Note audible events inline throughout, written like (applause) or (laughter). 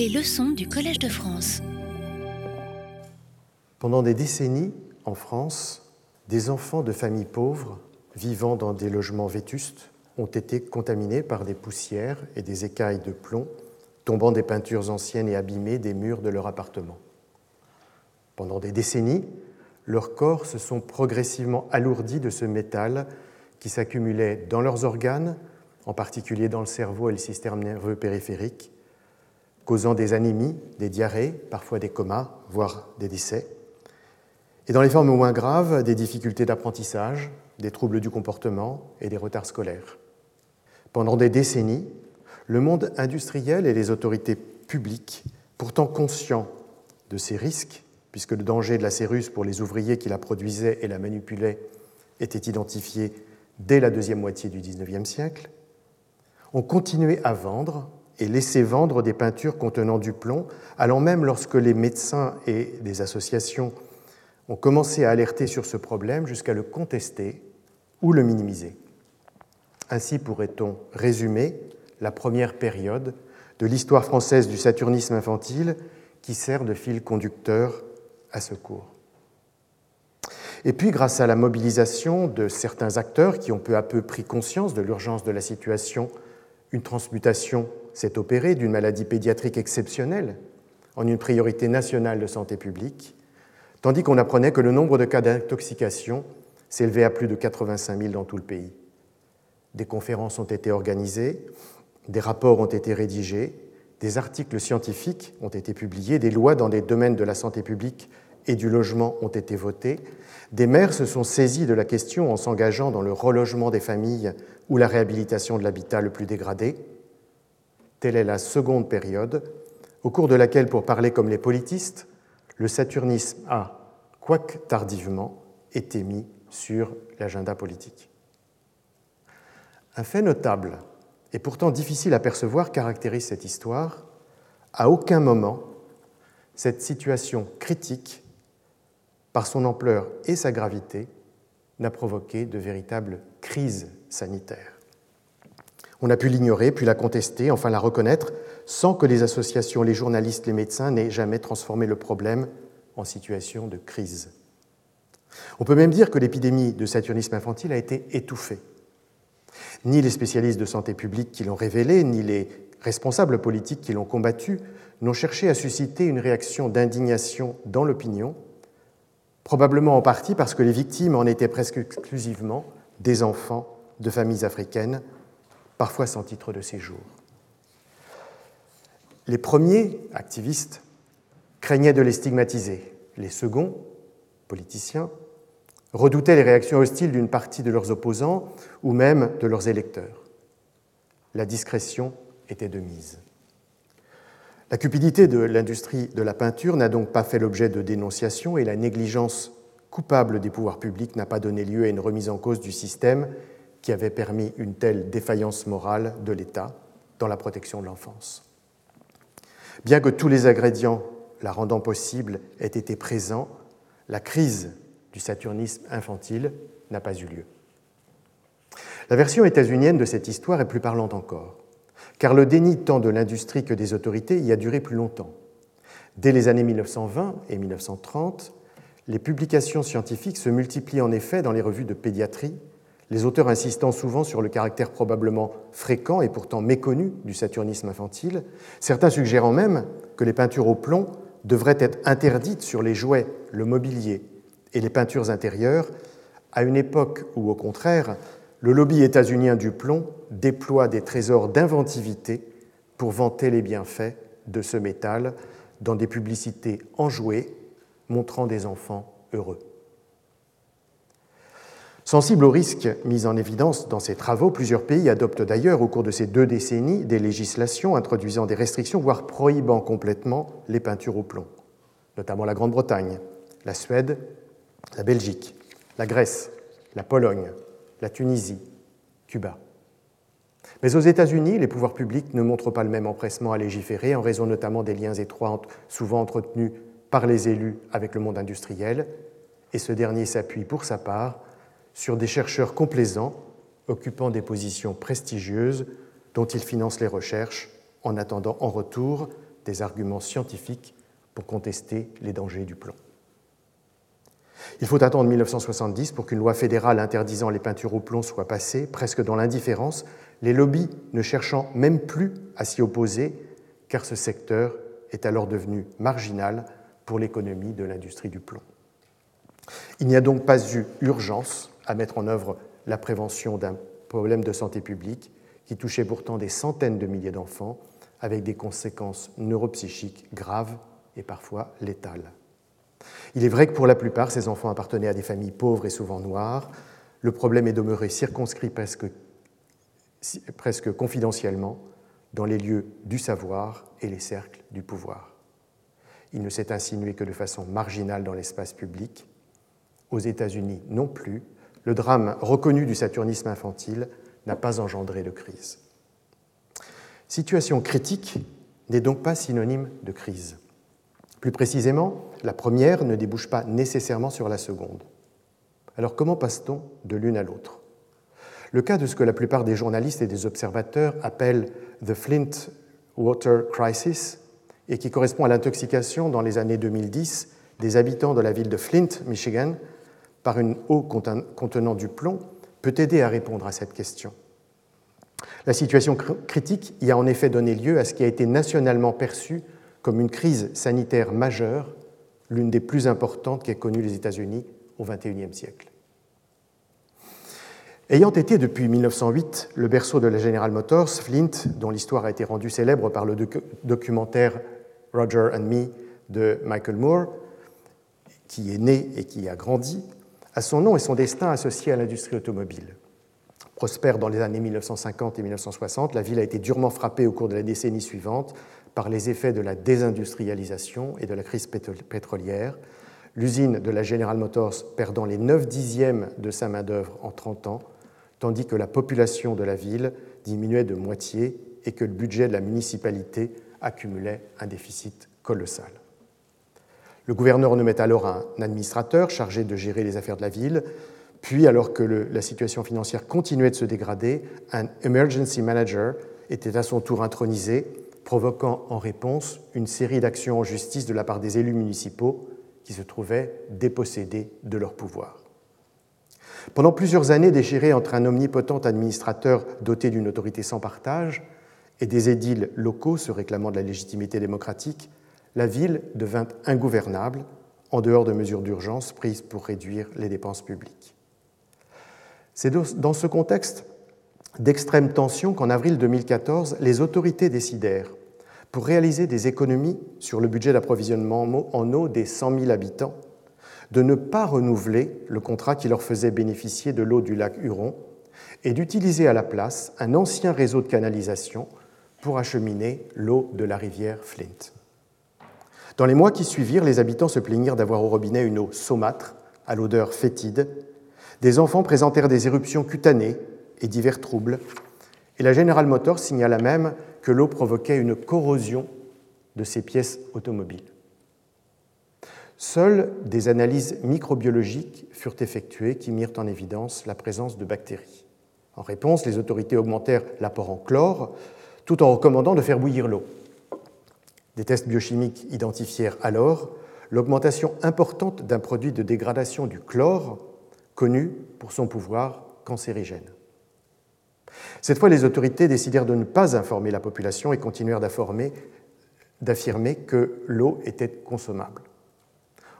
Les leçons du Collège de France. Pendant des décennies, en France, des enfants de familles pauvres vivant dans des logements vétustes ont été contaminés par des poussières et des écailles de plomb tombant des peintures anciennes et abîmées des murs de leur appartement. Pendant des décennies, leurs corps se sont progressivement alourdis de ce métal qui s'accumulait dans leurs organes, en particulier dans le cerveau et le système nerveux périphérique, causant des anémies, des diarrhées, parfois des comas, voire des décès. Et dans les formes moins graves, des difficultés d'apprentissage, des troubles du comportement et des retards scolaires. Pendant des décennies, le monde industriel et les autorités publiques, pourtant conscients de ces risques, puisque le danger de la céruse pour les ouvriers qui la produisaient et la manipulaient était identifié dès la deuxième moitié du XIXe siècle, ont continué à vendre et laisser vendre des peintures contenant du plomb, allant même lorsque les médecins et des associations ont commencé à alerter sur ce problème jusqu'à le contester ou le minimiser. Ainsi pourrait-on résumer la première période de l'histoire française du saturnisme infantile qui sert de fil conducteur à ce cours. Et puis, grâce à la mobilisation de certains acteurs qui ont peu à peu pris conscience de l'urgence de la situation, une transmutation s'est opérée d'une maladie pédiatrique exceptionnelle en une priorité nationale de santé publique, tandis qu'on apprenait que le nombre de cas d'intoxication s'élevait à plus de 85 000 dans tout le pays. Des conférences ont été organisées, des rapports ont été rédigés, des articles scientifiques ont été publiés, des lois dans des domaines de la santé publique et du logement ont été votées, des maires se sont saisis de la question en s'engageant dans le relogement des familles ou la réhabilitation de l'habitat le plus dégradé. Telle est la seconde période, au cours de laquelle, pour parler comme les politistes, le saturnisme a, quoique tardivement, été mis sur l'agenda politique. Un fait notable et pourtant difficile à percevoir caractérise cette histoire. À aucun moment, cette situation critique par son ampleur et sa gravité, n'a provoqué de véritable crise sanitaire. On a pu l'ignorer, puis la contester, enfin la reconnaître, sans que les associations, les journalistes, les médecins n'aient jamais transformé le problème en situation de crise. On peut même dire que l'épidémie de saturnisme infantile a été étouffée. Ni les spécialistes de santé publique qui l'ont révélé, ni les responsables politiques qui l'ont combattu n'ont cherché à susciter une réaction d'indignation dans l'opinion, probablement en partie parce que les victimes en étaient presque exclusivement des enfants de familles africaines, parfois sans titre de séjour. Les premiers activistes craignaient de les stigmatiser. Les seconds, politiciens, redoutaient les réactions hostiles d'une partie de leurs opposants ou même de leurs électeurs. La discrétion était de mise. La cupidité de l'industrie de la peinture n'a donc pas fait l'objet de dénonciations et la négligence coupable des pouvoirs publics n'a pas donné lieu à une remise en cause du système qui avait permis une telle défaillance morale de l'État dans la protection de l'enfance. Bien que tous les ingrédients la rendant possible aient été présents, la crise du saturnisme infantile n'a pas eu lieu. La version états-unienne de cette histoire est plus parlante encore car le déni tant de l'industrie que des autorités y a duré plus longtemps. Dès les années 1920 et 1930, les publications scientifiques se multiplient en effet dans les revues de pédiatrie, les auteurs insistant souvent sur le caractère probablement fréquent et pourtant méconnu du saturnisme infantile, certains suggérant même que les peintures au plomb devraient être interdites sur les jouets, le mobilier et les peintures intérieures, à une époque où, au contraire, le lobby états-unien du plomb déploie des trésors d'inventivité pour vanter les bienfaits de ce métal dans des publicités enjouées montrant des enfants heureux. Sensibles aux risques mis en évidence dans ces travaux, plusieurs pays adoptent d'ailleurs au cours de ces deux décennies des législations introduisant des restrictions, voire prohibant complètement les peintures au plomb, notamment la Grande-Bretagne, la Suède, la Belgique, la Grèce, la Pologne, la Tunisie, Cuba. Mais aux États-Unis, les pouvoirs publics ne montrent pas le même empressement à légiférer, en raison notamment des liens étroits souvent entretenus par les élus avec le monde industriel, et ce dernier s'appuie pour sa part sur des chercheurs complaisants occupant des positions prestigieuses dont il finance les recherches en attendant en retour des arguments scientifiques pour contester les dangers du plomb. Il faut attendre 1970 pour qu'une loi fédérale interdisant les peintures au plomb soit passée, presque dans l'indifférence, les lobbies ne cherchant même plus à s'y opposer, car ce secteur est alors devenu marginal pour l'économie de l'industrie du plomb. Il n'y a donc pas eu urgence à mettre en œuvre la prévention d'un problème de santé publique qui touchait pourtant des centaines de milliers d'enfants avec des conséquences neuropsychiques graves et parfois létales. Il est vrai que pour la plupart, ces enfants appartenaient à des familles pauvres et souvent noires. Le problème est demeuré circonscrit presque, presque confidentiellement dans les lieux du savoir et les cercles du pouvoir. Il ne s'est insinué que de façon marginale dans l'espace public. Aux États-Unis non plus, le drame reconnu du saturnisme infantile n'a pas engendré de crise. Situation critique n'est donc pas synonyme de crise. Plus précisément, la première ne débouche pas nécessairement sur la seconde. Alors comment passe-t-on de l'une à l'autre? Le cas de ce que la plupart des journalistes et des observateurs appellent the Flint Water Crisis et qui correspond à l'intoxication dans les années 2010 des habitants de la ville de Flint, Michigan, par une eau contenant du plomb, peut aider à répondre à cette question. La situation critique y a en effet donné lieu à ce qui a été nationalement perçu comme une crise sanitaire majeure, l'une des plus importantes qu'aient connues les États-Unis au XXIe siècle. Ayant été depuis 1908 le berceau de la General Motors, Flint, dont l'histoire a été rendue célèbre par le documentaire Roger and Me de Michael Moore, qui est né et qui a grandi, a son nom et son destin associés à l'industrie automobile. Prospère dans les années 1950 et 1960, la ville a été durement frappée au cours de la décennie suivante par les effets de la désindustrialisation et de la crise pétrolière, l'usine de la General Motors perdant les 9 dixièmes de sa main-d'œuvre en 30 ans, tandis que la population de la ville diminuait de moitié et que le budget de la municipalité accumulait un déficit colossal. Le gouverneur nommait alors un administrateur chargé de gérer les affaires de la ville, puis, alors que la situation financière continuait de se dégrader, un emergency manager était à son tour intronisé provoquant en réponse une série d'actions en justice de la part des élus municipaux qui se trouvaient dépossédés de leur pouvoir. Pendant plusieurs années déchirées entre un omnipotent administrateur doté d'une autorité sans partage et des édiles locaux se réclamant de la légitimité démocratique, la ville devint ingouvernable en dehors de mesures d'urgence prises pour réduire les dépenses publiques. C'est dans ce contexte d'extrême tension qu'en avril 2014, les autorités décidèrent pour réaliser des économies sur le budget d'approvisionnement en eau des 100 000 habitants, de ne pas renouveler le contrat qui leur faisait bénéficier de l'eau du lac Huron et d'utiliser à la place un ancien réseau de canalisation pour acheminer l'eau de la rivière Flint. Dans les mois qui suivirent, les habitants se plaignirent d'avoir au robinet une eau saumâtre, à l'odeur fétide. Des enfants présentèrent des éruptions cutanées et divers troubles, et la General Motors signala même que l'eau provoquait une corrosion de ses pièces automobiles. Seules des analyses microbiologiques furent effectuées qui mirent en évidence la présence de bactéries. En réponse, les autorités augmentèrent l'apport en chlore tout en recommandant de faire bouillir l'eau. Des tests biochimiques identifièrent alors l'augmentation importante d'un produit de dégradation du chlore connu pour son pouvoir cancérigène. Cette fois, les autorités décidèrent de ne pas informer la population et continuèrent d'affirmer que l'eau était consommable.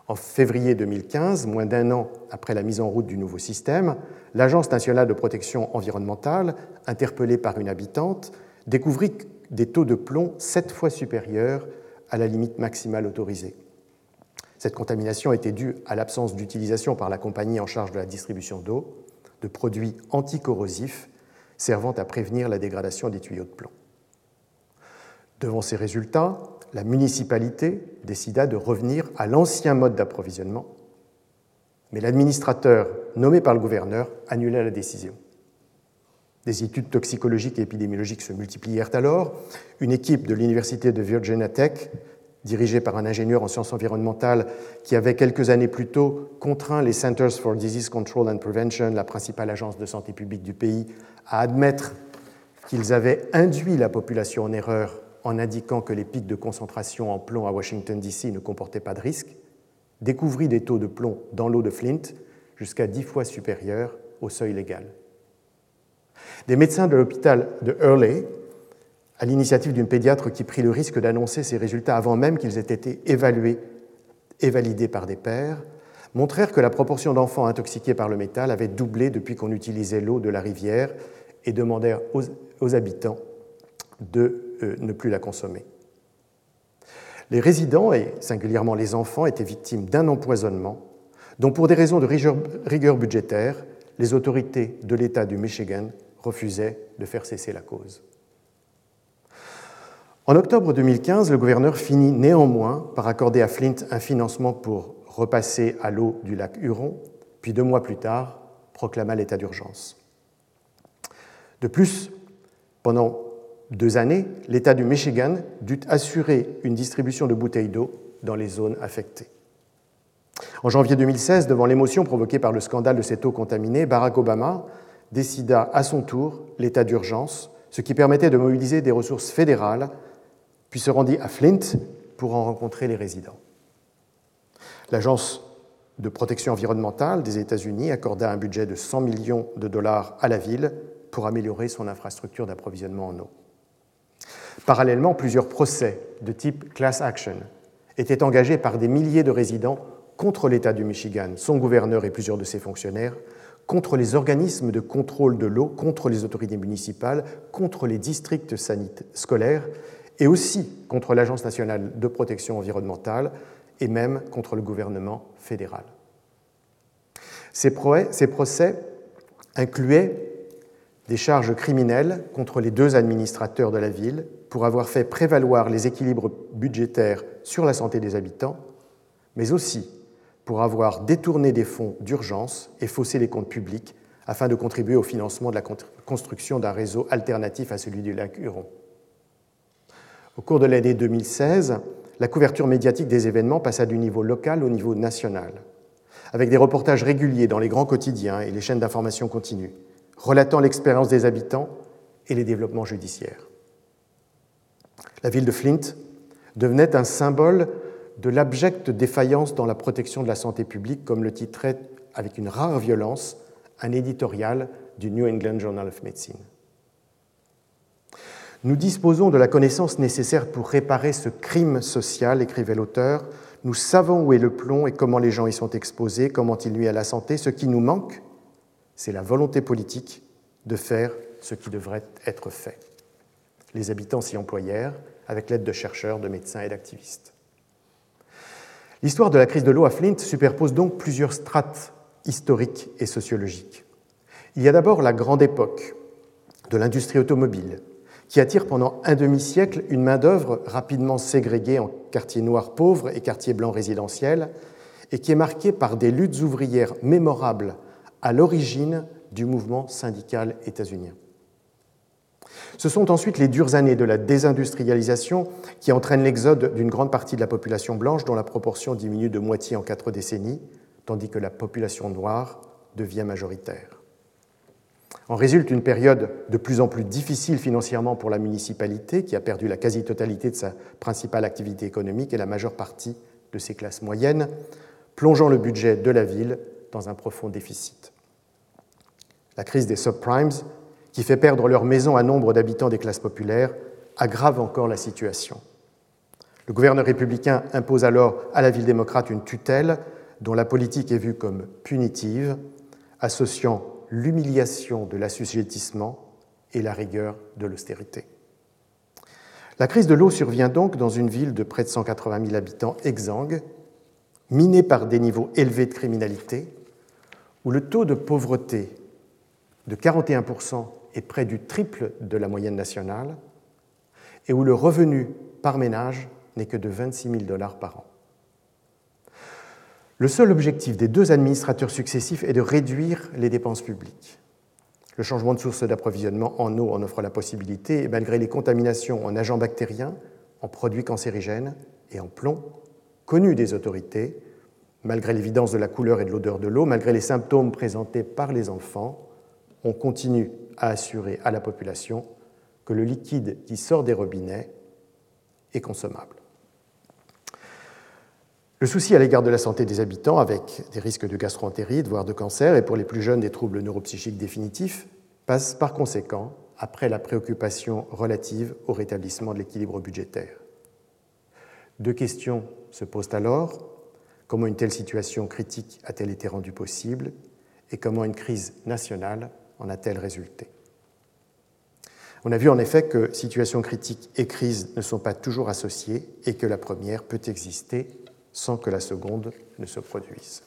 En février 2015, moins d'un an après la mise en route du nouveau système, l'Agence nationale de protection environnementale, interpellée par une habitante, découvrit des taux de plomb sept fois supérieurs à la limite maximale autorisée. Cette contamination était due à l'absence d'utilisation par la compagnie en charge de la distribution d'eau de produits anticorrosifs servant à prévenir la dégradation des tuyaux de plomb. Devant ces résultats, la municipalité décida de revenir à l'ancien mode d'approvisionnement, mais l'administrateur nommé par le gouverneur annula la décision. Des études toxicologiques et épidémiologiques se multiplièrent alors. Une équipe de l'université de Virginia Tech, dirigée par un ingénieur en sciences environnementales qui avait quelques années plus tôt contraint les Centers for Disease Control and Prevention, la principale agence de santé publique du pays, à admettre qu'ils avaient induit la population en erreur en indiquant que les pics de concentration en plomb à Washington, D.C. ne comportaient pas de risque, découvrit des taux de plomb dans l'eau de Flint jusqu'à dix fois supérieurs au seuil légal. Des médecins de l'hôpital de Hurley, à l'initiative d'une pédiatre qui prit le risque d'annoncer ces résultats avant même qu'ils aient été évalués et validés par des pairs, montrèrent que la proportion d'enfants intoxiqués par le métal avait doublé depuis qu'on utilisait l'eau de la rivière et demandèrent aux, habitants de euh, ne plus la consommer. Les résidents, et singulièrement les enfants, étaient victimes d'un empoisonnement dont, pour des raisons de rigueur budgétaire, les autorités de l'État du Michigan refusaient de faire cesser la cause. En octobre 2015, le gouverneur finit néanmoins par accorder à Flint un financement pour repasser à l'eau du lac Huron, puis deux mois plus tard, proclama l'état d'urgence. De plus, pendant deux années, l'État du Michigan dut assurer une distribution de bouteilles d'eau dans les zones affectées. En janvier 2016, devant l'émotion provoquée par le scandale de cette eau contaminée, Barack Obama décida à son tour l'état d'urgence, ce qui permettait de mobiliser des ressources fédérales, puis se rendit à Flint pour en rencontrer les résidents. L'Agence de protection environnementale des États-Unis accorda un budget de 100 millions de dollars à la ville pour améliorer son infrastructure d'approvisionnement en eau. Parallèlement, plusieurs procès de type class action étaient engagés par des milliers de résidents contre l'État du Michigan, son gouverneur et plusieurs de ses fonctionnaires, contre les organismes de contrôle de l'eau, contre les autorités municipales, contre les districts scolaires et aussi contre l'Agence nationale de protection environnementale et même contre le gouvernement fédéral. Ces procès incluaient des charges criminelles contre les deux administrateurs de la ville pour avoir fait prévaloir les équilibres budgétaires sur la santé des habitants, mais aussi pour avoir détourné des fonds d'urgence et faussé les comptes publics afin de contribuer au financement de la construction d'un réseau alternatif à celui du lac Huron. Au cours de l'année 2016, la couverture médiatique des événements passa du niveau local au niveau national, avec des reportages réguliers dans les grands quotidiens et les chaînes d'information continues, relatant l'expérience des habitants et les développements judiciaires. La ville de Flint devenait un symbole de l'abjecte défaillance dans la protection de la santé publique, comme le titrait avec une rare violence un éditorial du New England Journal of Medicine. Nous disposons de la connaissance nécessaire pour réparer ce crime social, écrivait l'auteur. Nous savons où est le plomb et comment les gens y sont exposés, comment il nuit à la santé. Ce qui nous manque, c'est la volonté politique de faire ce qui devrait être fait. Les habitants s'y employèrent avec l'aide de chercheurs, de médecins et d'activistes. L'histoire de la crise de l'eau à Flint superpose donc plusieurs strates historiques et sociologiques. Il y a d'abord la grande époque de l'industrie automobile, qui attire pendant un demi-siècle une main-d'œuvre rapidement ségrégée en quartiers noirs pauvres et quartiers blancs résidentiels, et qui est marquée par des luttes ouvrières mémorables à l'origine du mouvement syndical états-unien. Ce sont ensuite les dures années de la désindustrialisation qui entraînent l'exode d'une grande partie de la population blanche dont la proportion diminue de moitié en quatre décennies, tandis que la population noire devient majoritaire. En résulte une période de plus en plus difficile financièrement pour la municipalité, qui a perdu la quasi-totalité de sa principale activité économique et la majeure partie de ses classes moyennes, plongeant le budget de la ville dans un profond déficit. La crise des subprimes, qui fait perdre leur maison à nombre d'habitants des classes populaires, aggrave encore la situation. Le gouverneur républicain impose alors à la ville démocrate une tutelle dont la politique est vue comme punitive, associant l'humiliation de l'assujettissement et la rigueur de l'austérité. La crise de l'eau survient donc dans une ville de près de 180 000 habitants exsangue, minée par des niveaux élevés de criminalité, où le taux de pauvreté de 41% est près du triple de la moyenne nationale, et où le revenu par ménage n'est que de 26 000 dollars par an. Le seul objectif des deux administrateurs successifs est de réduire les dépenses publiques. Le changement de source d'approvisionnement en eau en offre la possibilité, et malgré les contaminations en agents bactériens, en produits cancérigènes et en plomb, connus des autorités, malgré l'évidence de la couleur et de l'odeur de l'eau, malgré les symptômes présentés par les enfants, on continue à assurer à la population que le liquide qui sort des robinets et consommables. Le souci à l'égard de la santé des habitants, avec des risques de gastroentérite, voire de cancer, et pour les plus jeunes des troubles neuropsychiques définitifs, passe par conséquent après la préoccupation relative au rétablissement de l'équilibre budgétaire. Deux questions se posent alors. Comment une telle situation critique a-t-elle été rendue possible? Et comment une crise nationale en a-t-elle résulté? On a vu en effet que situation critique et crise ne sont pas toujours associées et que la première peut exister sans que la seconde ne se produise.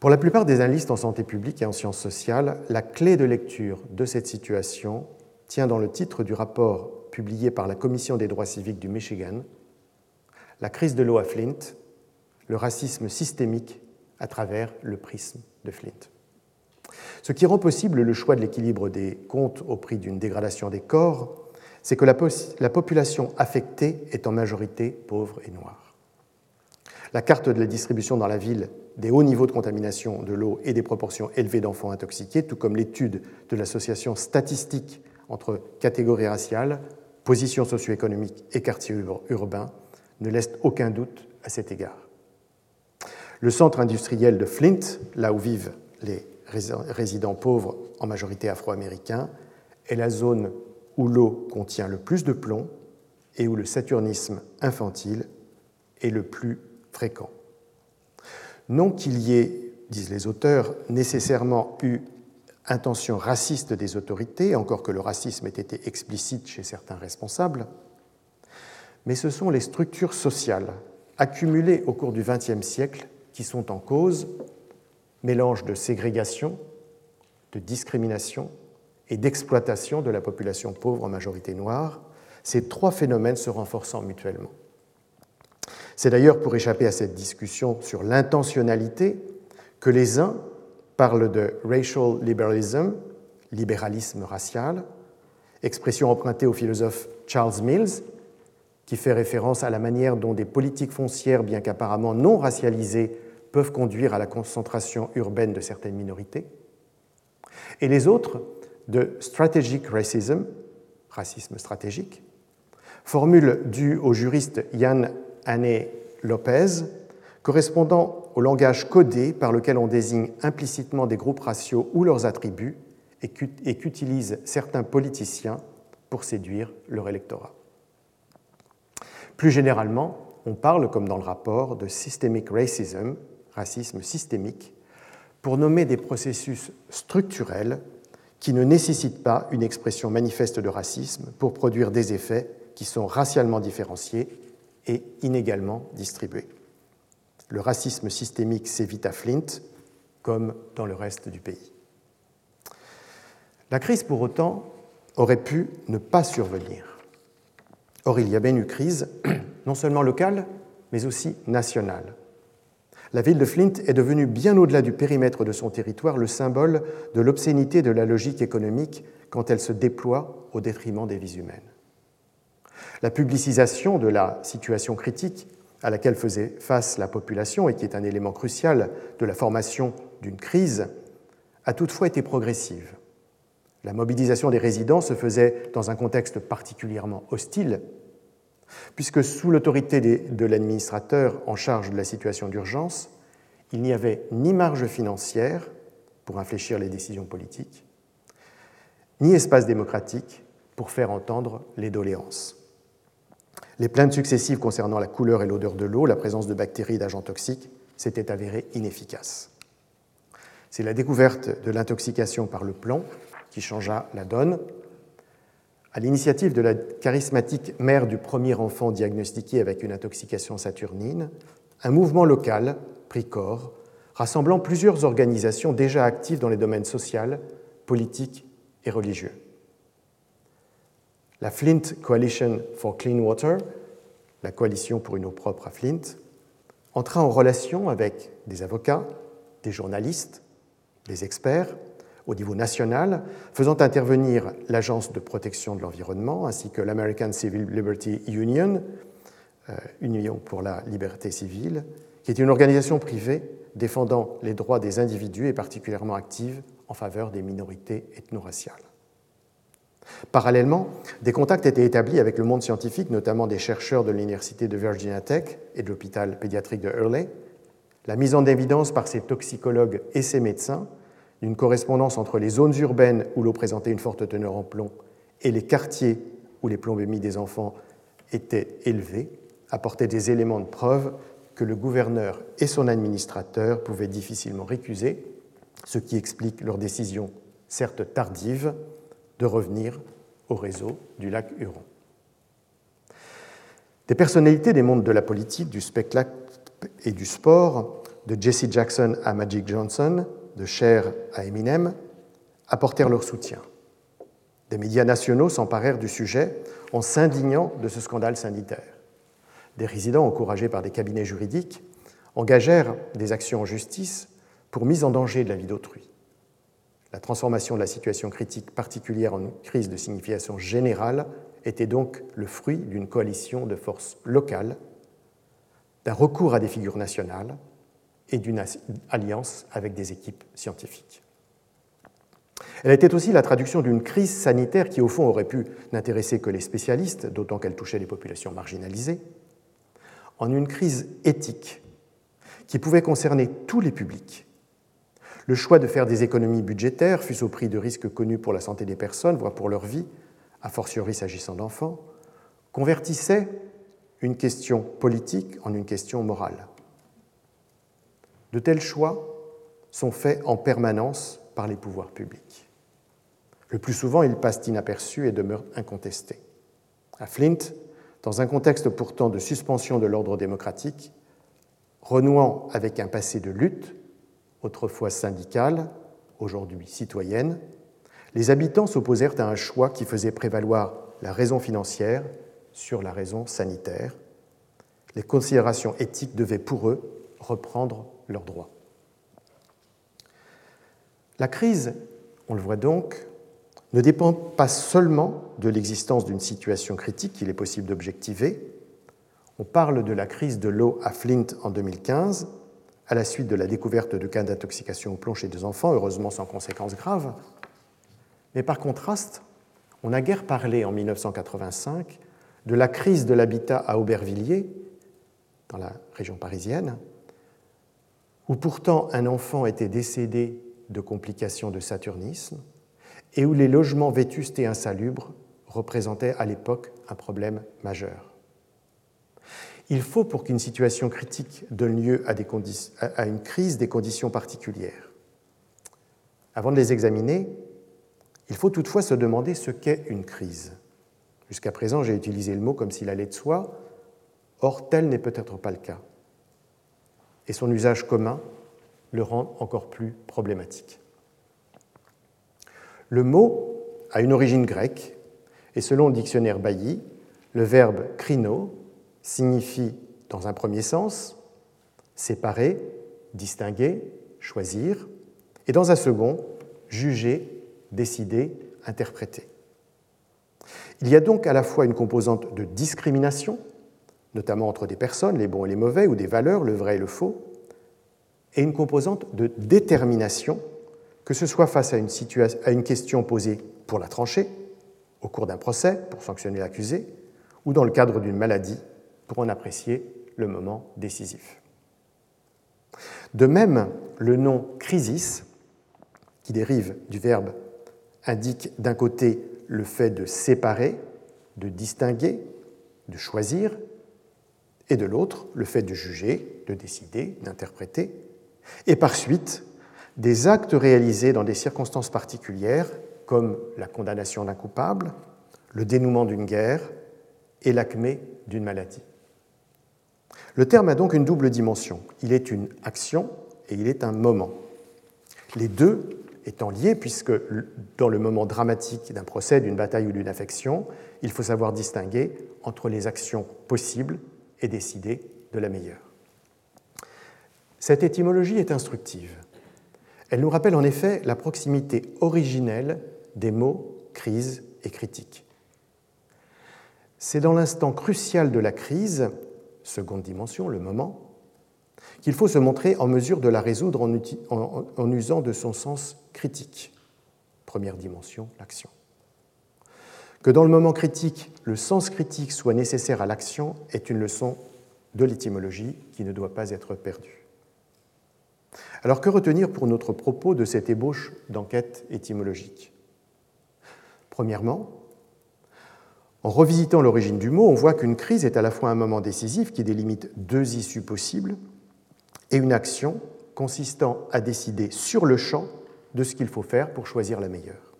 Pour la plupart des analystes en santé publique et en sciences sociales, la clé de lecture de cette situation tient dans le titre du rapport publié par la Commission des droits civiques du Michigan, La crise de l'eau à Flint, le racisme systémique à travers le prisme de Flint. Ce qui rend possible le choix de l'équilibre des comptes au prix d'une dégradation des corps c'est que la, population affectée est en majorité pauvre et noire. La carte de la distribution dans la ville des hauts niveaux de contamination de l'eau et des proportions élevées d'enfants intoxiqués, tout comme l'étude de l'association statistique entre catégories raciales, position socio-économique et quartiers urbains, ne laissent aucun doute à cet égard. Le centre industriel de Flint, là où vivent les résidents pauvres, en majorité afro-américains, est la zone où l'eau contient le plus de plomb et où le saturnisme infantile est le plus fréquent. Non qu'il y ait, disent les auteurs, nécessairement eu intention raciste des autorités, encore que le racisme ait été explicite chez certains responsables, mais ce sont les structures sociales accumulées au cours du XXe siècle qui sont en cause, mélange de ségrégation, de discrimination et d'exploitation de la population pauvre en majorité noire, ces trois phénomènes se renforçant mutuellement. C'est d'ailleurs pour échapper à cette discussion sur l'intentionnalité que les uns parlent de racial liberalism, libéralisme racial, expression empruntée au philosophe Charles Mills, qui fait référence à la manière dont des politiques foncières, bien qu'apparemment non racialisées, peuvent conduire à la concentration urbaine de certaines minorités. Et les autres de strategic racism, racisme stratégique, formule due au juriste Yann Anne Lopez, correspondant au langage codé par lequel on désigne implicitement des groupes raciaux ou leurs attributs et qu'utilisent certains politiciens pour séduire leur électorat. Plus généralement, on parle, comme dans le rapport, de systemic racism, racisme systémique, pour nommer des processus structurels qui ne nécessite pas une expression manifeste de racisme pour produire des effets qui sont racialement différenciés et inégalement distribués. Le racisme systémique s'évite à Flint comme dans le reste du pays. La crise, pour autant, aurait pu ne pas survenir. Or, il y a bien eu crise, non seulement locale, mais aussi nationale. La ville de Flint est devenue bien au-delà du périmètre de son territoire le symbole de l'obscénité de la logique économique quand elle se déploie au détriment des vies humaines. La publicisation de la situation critique à laquelle faisait face la population et qui est un élément crucial de la formation d'une crise a toutefois été progressive. La mobilisation des résidents se faisait dans un contexte particulièrement hostile puisque sous l'autorité de l'administrateur en charge de la situation d'urgence, il n'y avait ni marge financière pour infléchir les décisions politiques, ni espace démocratique pour faire entendre les doléances. Les plaintes successives concernant la couleur et l'odeur de l'eau, la présence de bactéries et d'agents toxiques s'étaient avérées inefficaces. C'est la découverte de l'intoxication par le plomb qui changea la donne à l'initiative de la charismatique mère du premier enfant diagnostiqué avec une intoxication saturnine, un mouvement local prit corps, rassemblant plusieurs organisations déjà actives dans les domaines social, politique et religieux. La Flint Coalition for Clean Water, la coalition pour une eau propre à Flint, entra en relation avec des avocats, des journalistes, des experts, au niveau national, faisant intervenir l'Agence de protection de l'environnement ainsi que l'American Civil Liberty Union, euh, Union pour la liberté civile, qui est une organisation privée défendant les droits des individus et particulièrement active en faveur des minorités ethno-raciales. Parallèlement, des contacts étaient établis avec le monde scientifique, notamment des chercheurs de l'Université de Virginia Tech et de l'hôpital pédiatrique de Hurley. La mise en évidence par ces toxicologues et ces médecins d'une correspondance entre les zones urbaines où l'eau présentait une forte teneur en plomb et les quartiers où les plombémies des enfants étaient élevées apportait des éléments de preuve que le gouverneur et son administrateur pouvaient difficilement récuser, ce qui explique leur décision, certes tardive, de revenir au réseau du lac Huron. Des personnalités des mondes de la politique, du spectacle et du sport, de Jesse Jackson à Magic Johnson, de Cher à Eminem, apportèrent leur soutien. Des médias nationaux s'emparèrent du sujet en s'indignant de ce scandale sanitaire. Des résidents, encouragés par des cabinets juridiques, engagèrent des actions en justice pour mise en danger de la vie d'autrui. La transformation de la situation critique particulière en crise de signification générale était donc le fruit d'une coalition de forces locales, d'un recours à des figures nationales et d'une alliance avec des équipes scientifiques. Elle était aussi la traduction d'une crise sanitaire qui, au fond, aurait pu n'intéresser que les spécialistes, d'autant qu'elle touchait les populations marginalisées, en une crise éthique qui pouvait concerner tous les publics. Le choix de faire des économies budgétaires, fût au prix de risques connus pour la santé des personnes, voire pour leur vie, a fortiori s'agissant d'enfants, convertissait une question politique en une question morale. De tels choix sont faits en permanence par les pouvoirs publics. Le plus souvent, ils passent inaperçus et demeurent incontestés. À Flint, dans un contexte pourtant de suspension de l'ordre démocratique, renouant avec un passé de lutte, autrefois syndicale, aujourd'hui citoyenne, les habitants s'opposèrent à un choix qui faisait prévaloir la raison financière sur la raison sanitaire. Les considérations éthiques devaient pour eux reprendre leurs droits. La crise, on le voit donc, ne dépend pas seulement de l'existence d'une situation critique qu'il est possible d'objectiver. On parle de la crise de l'eau à Flint en 2015, à la suite de la découverte de cas d'intoxication au plomb chez des enfants, heureusement sans conséquences graves. Mais par contraste, on a guère parlé en 1985 de la crise de l'habitat à Aubervilliers, dans la région parisienne, où pourtant un enfant était décédé de complications de saturnisme, et où les logements vétustes et insalubres représentaient à l'époque un problème majeur. Il faut, pour qu'une situation critique donne lieu à, une crise, des conditions particulières. Avant de les examiner, il faut toutefois se demander ce qu'est une crise. Jusqu'à présent, j'ai utilisé le mot comme s'il allait de soi, or tel n'est peut-être pas le cas. Et son usage commun le rend encore plus problématique. Le mot a une origine grecque et selon le dictionnaire Bailly, le verbe krino signifie dans un premier sens séparer, distinguer, choisir, et dans un second, juger, décider, interpréter. Il y a donc à la fois une composante de discrimination, notamment entre des personnes, les bons et les mauvais, ou des valeurs, le vrai et le faux, et une composante de détermination que ce soit face à une, question posée pour la trancher, au cours d'un procès pour sanctionner l'accusé, ou dans le cadre d'une maladie pour en apprécier le moment décisif. De même, le nom crisis, qui dérive du verbe, indique d'un côté le fait de séparer, de distinguer, de choisir, et de l'autre le fait de juger, de décider, d'interpréter, et par suite des actes réalisés dans des circonstances particulières, comme la condamnation d'un coupable, le dénouement d'une guerre et l'acmé d'une maladie. Le terme a donc une double dimension. Il est une action et il est un moment. Les deux étant liés, puisque dans le moment dramatique d'un procès, d'une bataille ou d'une affection, il faut savoir distinguer entre les actions possibles et décider de la meilleure. Cette étymologie est instructive. Elle nous rappelle en effet la proximité originelle des mots crise et critique. C'est dans l'instant crucial de la crise, seconde dimension, le moment, qu'il faut se montrer en mesure de la résoudre en, usant de son sens critique, première dimension, l'action. Que dans le moment critique, le sens critique soit nécessaire à l'action est une leçon de l'étymologie qui ne doit pas être perdue. Alors que retenir pour notre propos de cette ébauche d'enquête étymologique? Premièrement, en revisitant l'origine du mot, on voit qu'une crise est à la fois un moment décisif qui délimite deux issues possibles et une action consistant à décider sur le champ de ce qu'il faut faire pour choisir la meilleure.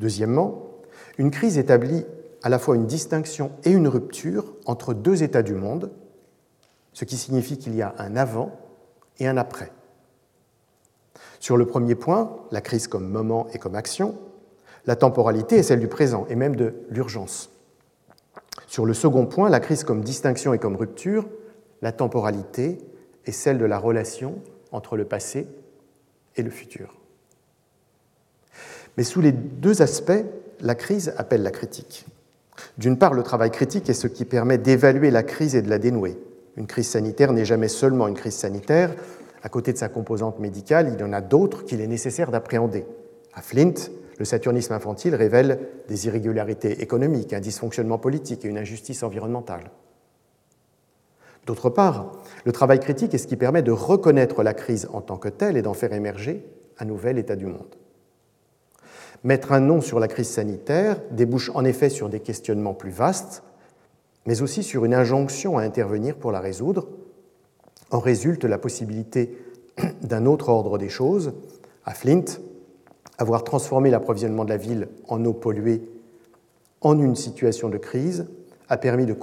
Deuxièmement, une crise établit à la fois une distinction et une rupture entre deux états du monde, ce qui signifie qu'il y a un avant et un après. Sur le premier point, la crise comme moment et comme action, la temporalité est celle du présent et même de l'urgence. Sur le second point, la crise comme distinction et comme rupture, la temporalité est celle de la relation entre le passé et le futur. Mais sous les deux aspects, la crise appelle la critique. D'une part, le travail critique est ce qui permet d'évaluer la crise et de la dénouer. Une crise sanitaire n'est jamais seulement une crise sanitaire. À côté de sa composante médicale, il y en a d'autres qu'il est nécessaire d'appréhender. À Flint, le saturnisme infantile révèle des irrégularités économiques, un dysfonctionnement politique et une injustice environnementale. D'autre part, le travail critique est ce qui permet de reconnaître la crise en tant que telle et d'en faire émerger un nouvel état du monde. Mettre un nom sur la crise sanitaire débouche en effet sur des questionnements plus vastes, mais aussi sur une injonction à intervenir pour la résoudre. En résulte la possibilité (clears throat) d'un autre ordre des choses. À Flint, avoir transformé l'approvisionnement de la ville en eau polluée en une situation de crise a permis de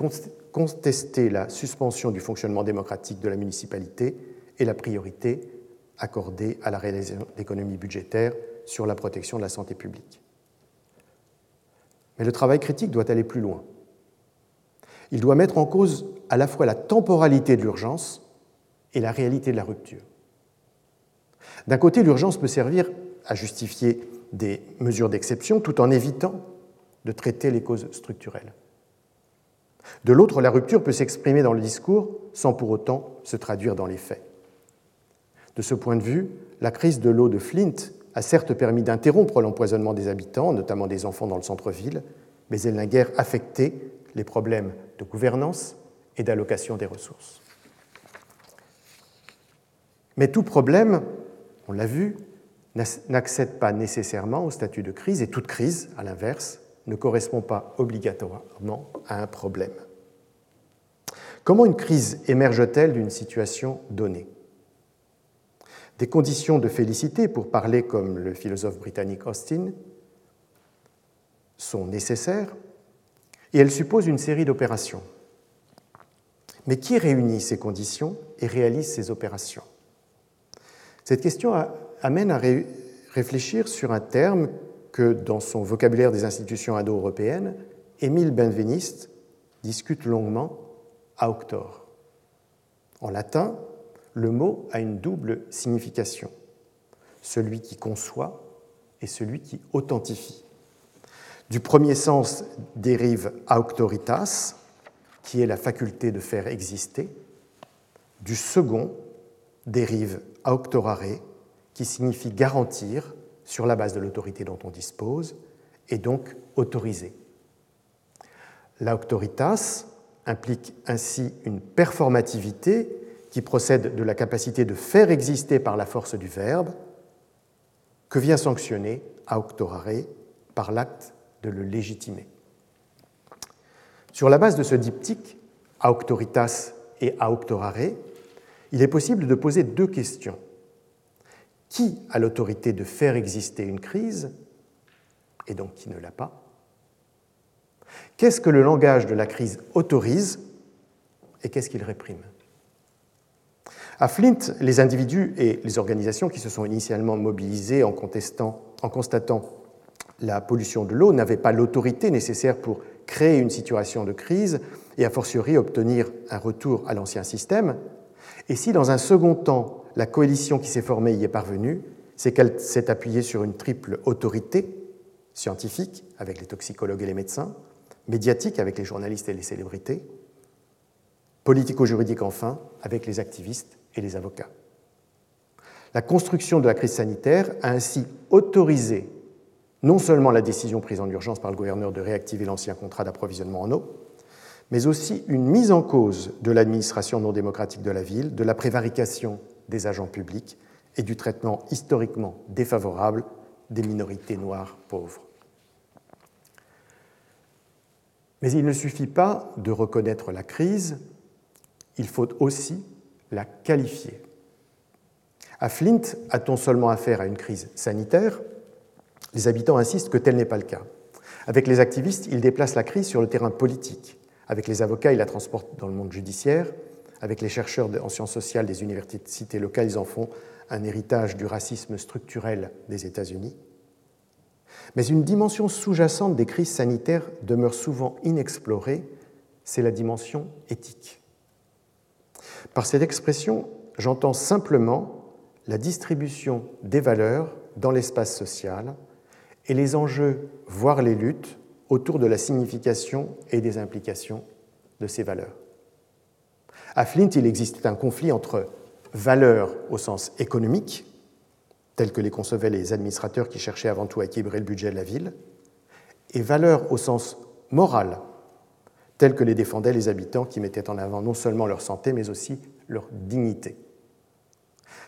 contester la suspension du fonctionnement démocratique de la municipalité et la priorité accordée à la réalisation d'économies budgétaires sur la protection de la santé publique. Mais le travail critique doit aller plus loin. Il doit mettre en cause à la fois la temporalité de l'urgence et la réalité de la rupture. D'un côté, l'urgence peut servir à justifier des mesures d'exception tout en évitant de traiter les causes structurelles. De l'autre, la rupture peut s'exprimer dans le discours sans pour autant se traduire dans les faits. De ce point de vue, la crise de l'eau de Flint a certes permis d'interrompre l'empoisonnement des habitants, notamment des enfants dans le centre-ville, mais elle n'a guère affecté les problèmes de gouvernance et d'allocation des ressources. Mais tout problème, on l'a vu, n'accède pas nécessairement au statut de crise et toute crise, à l'inverse, ne correspond pas obligatoirement à un problème. Comment une crise émerge-t-elle d'une situation donnée? Des conditions de félicité, pour parler comme le philosophe britannique Austin, sont nécessaires et elles supposent une série d'opérations. Mais qui réunit ces conditions et réalise ces opérations? Cette question amène à réfléchir sur un terme que, dans son vocabulaire des institutions indo-européennes, Émile Benveniste discute longuement, auctor. En latin, le mot a une double signification, celui qui conçoit et celui qui authentifie. Du premier sens dérive auctoritas, qui est la faculté de faire exister. Du second dérive auctorare, qui signifie garantir sur la base de l'autorité dont on dispose, et donc autoriser. L'auctoritas implique ainsi une performativité qui procède de la capacité de faire exister par la force du verbe, que vient sanctionner auctorare par l'acte de le légitimer. Sur la base de ce diptyque, auctoritas et auctorare, il est possible de poser deux questions. Qui a l'autorité de faire exister une crise et donc qui ne l'a pas? Qu'est-ce que le langage de la crise autorise et qu'est-ce qu'il réprime? À Flint, les individus et les organisations qui se sont initialement mobilisés en, en constatant la pollution de l'eau n'avaient pas l'autorité nécessaire pour créer une situation de crise et a fortiori obtenir un retour à l'ancien système. Et si dans un second temps, la coalition qui s'est formée y est parvenue, c'est qu'elle s'est appuyée sur une triple autorité scientifique avec les toxicologues et les médecins, médiatique avec les journalistes et les célébrités, politico-juridique enfin avec les activistes et les avocats. La construction de la crise sanitaire a ainsi autorisé non seulement la décision prise en urgence par le gouverneur de réactiver l'ancien contrat d'approvisionnement en eau, mais aussi une mise en cause de l'administration non démocratique de la ville, de la prévarication des agents publics et du traitement historiquement défavorable des minorités noires pauvres. Mais il ne suffit pas de reconnaître la crise, il faut aussi la qualifier. À Flint, a-t-on seulement affaire à une crise sanitaire? Les habitants insistent que tel n'est pas le cas. Avec les activistes, ils déplacent la crise sur le terrain politique. Avec les avocats, ils la transportent dans le monde judiciaire. Avec les chercheurs en sciences sociales des universités locales, ils en font un héritage du racisme structurel des États-Unis. Mais une dimension sous-jacente des crises sanitaires demeure souvent inexplorée, c'est la dimension éthique. Par cette expression, j'entends simplement la distribution des valeurs dans l'espace social et les enjeux, voire les luttes, autour de la signification et des implications de ces valeurs. À Flint, il existait un conflit entre valeurs au sens économique, telles que les concevaient les administrateurs qui cherchaient avant tout à équilibrer le budget de la ville, et valeurs au sens moral, telles que les défendaient les habitants qui mettaient en avant non seulement leur santé, mais aussi leur dignité.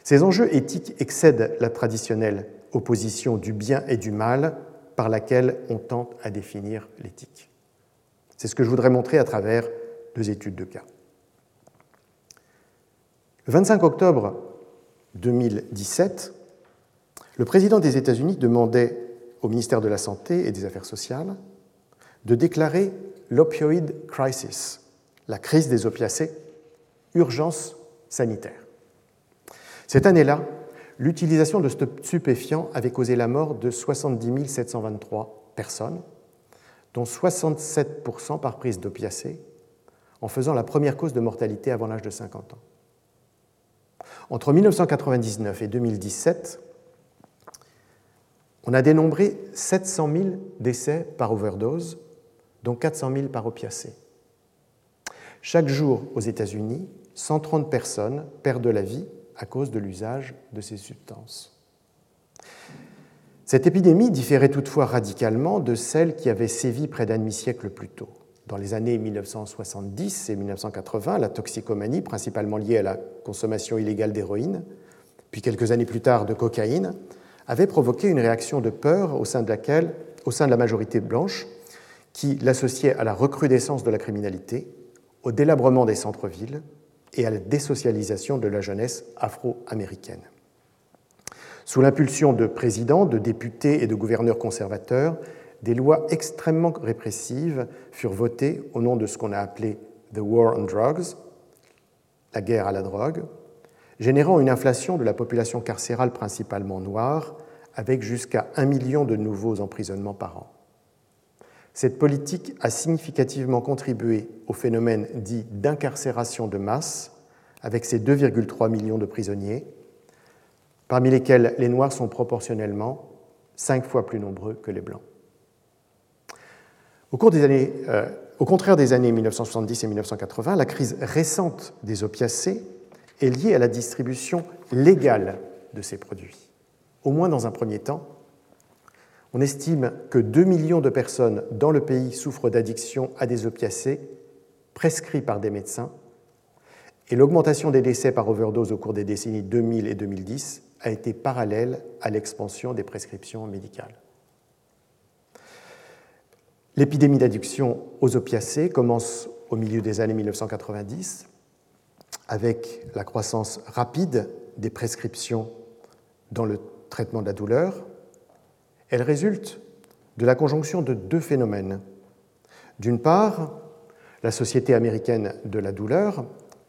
Ces enjeux éthiques excèdent la traditionnelle opposition du bien et du mal par laquelle on tente à définir l'éthique. C'est ce que je voudrais montrer à travers deux études de cas. Le 25 octobre 2017, le président des États-Unis demandait au ministère de la Santé et des Affaires sociales de déclarer l'opioid crisis, la crise des opiacés, urgence sanitaire. Cette année-là, l'utilisation de stupéfiants avait causé la mort de 70 723 personnes, dont 67% par prise d'opiacés, en faisant la première cause de mortalité avant l'âge de 50 ans. Entre 1999 et 2017, on a dénombré 700 000 décès par overdose, dont 400 000 par opiacés. Chaque jour aux États-Unis, 130 personnes perdent la vie à cause de l'usage de ces substances. Cette épidémie différait toutefois radicalement de celle qui avait sévi près d'un demi-siècle plus tôt. Dans les années 1970 et 1980, la toxicomanie, principalement liée à la consommation illégale d'héroïne, puis quelques années plus tard de cocaïne, avait provoqué une réaction de peur au sein de laquelle, au sein de la majorité blanche, qui l'associait à la recrudescence de la criminalité, au délabrement des centres-villes et à la désocialisation de la jeunesse afro-américaine. Sous l'impulsion de présidents, de députés et de gouverneurs conservateurs, des lois extrêmement répressives furent votées au nom de ce qu'on a appelé The War on Drugs, la guerre à la drogue, générant une inflation de la population carcérale principalement noire, avec jusqu'à un million de nouveaux emprisonnements par an. Cette politique a significativement contribué au phénomène dit d'incarcération de masse, avec ses 2,3 millions de prisonniers, parmi lesquels les Noirs sont proportionnellement cinq fois plus nombreux que les Blancs. Au, cours des années, euh, au contraire des années 1970 et 1980, la crise récente des opiacés est liée à la distribution légale de ces produits. Au moins dans un premier temps, on estime que 2 millions de personnes dans le pays souffrent d'addiction à des opiacés prescrits par des médecins, et l'augmentation des décès par overdose au cours des décennies 2000 et 2010 a été parallèle à l'expansion des prescriptions médicales. L'épidémie d'addiction aux opiacés commence au milieu des années 1990 avec la croissance rapide des prescriptions dans le traitement de la douleur, elle résulte de la conjonction de deux phénomènes. D'une part, la Société américaine de la douleur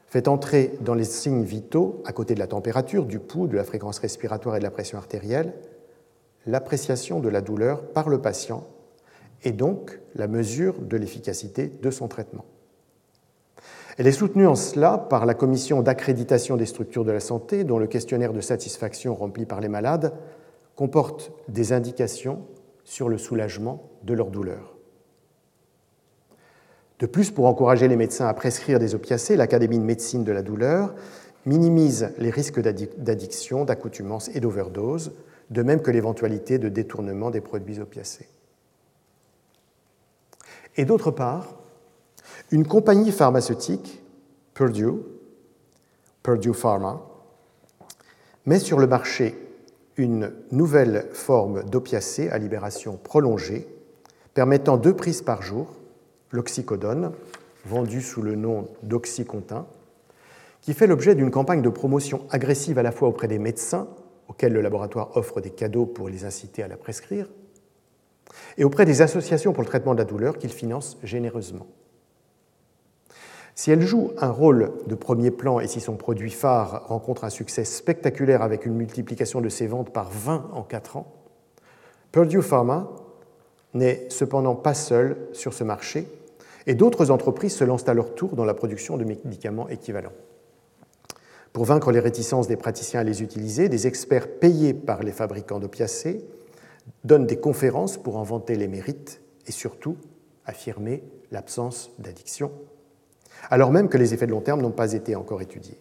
fait entrer dans les signes vitaux, à côté de la température, du pouls, de la fréquence respiratoire et de la pression artérielle, l'appréciation de la douleur par le patient et donc la mesure de l'efficacité de son traitement. Elle est soutenue en cela par la Commission d'accréditation des structures de la santé, dont le questionnaire de satisfaction rempli par les malades comporte des indications sur le soulagement de leur douleur. De plus, pour encourager les médecins à prescrire des opiacés, l'Académie de médecine de la douleur minimise les risques d'addiction, d'accoutumance et d'overdose, de même que l'éventualité de détournement des produits opiacés. Et d'autre part, une compagnie pharmaceutique, Purdue, Purdue Pharma, met sur le marché une nouvelle forme d'opiacé à libération prolongée permettant deux prises par jour, l'oxycodone, vendu sous le nom d'oxycontin, qui fait l'objet d'une campagne de promotion agressive à la fois auprès des médecins, auxquels le laboratoire offre des cadeaux pour les inciter à la prescrire, et auprès des associations pour le traitement de la douleur qu'il finance généreusement. Si elle joue un rôle de premier plan et si son produit phare rencontre un succès spectaculaire avec une multiplication de ses ventes par 20 en 4 ans, Purdue Pharma n'est cependant pas seul sur ce marché et d'autres entreprises se lancent à leur tour dans la production de médicaments équivalents. Pour vaincre les réticences des praticiens à les utiliser, des experts payés par les fabricants d'opiacés donnent des conférences pour en vanter les mérites et surtout affirmer l'absence d'addiction, alors même que les effets de long terme n'ont pas été encore étudiés.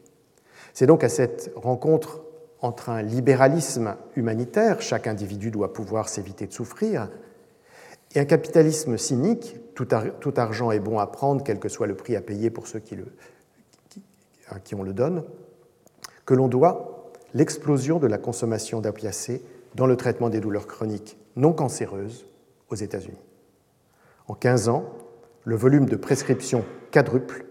C'est donc à cette rencontre entre un libéralisme humanitaire, chaque individu doit pouvoir s'éviter de souffrir, et un capitalisme cynique, tout, argent est bon à prendre, quel que soit le prix à payer pour ceux qui, le, qui on le donne, que l'on doit l'explosion de la consommation d'opiacés dans le traitement des douleurs chroniques non cancéreuses aux États-Unis. En 15 ans, le volume de prescriptions quadruple,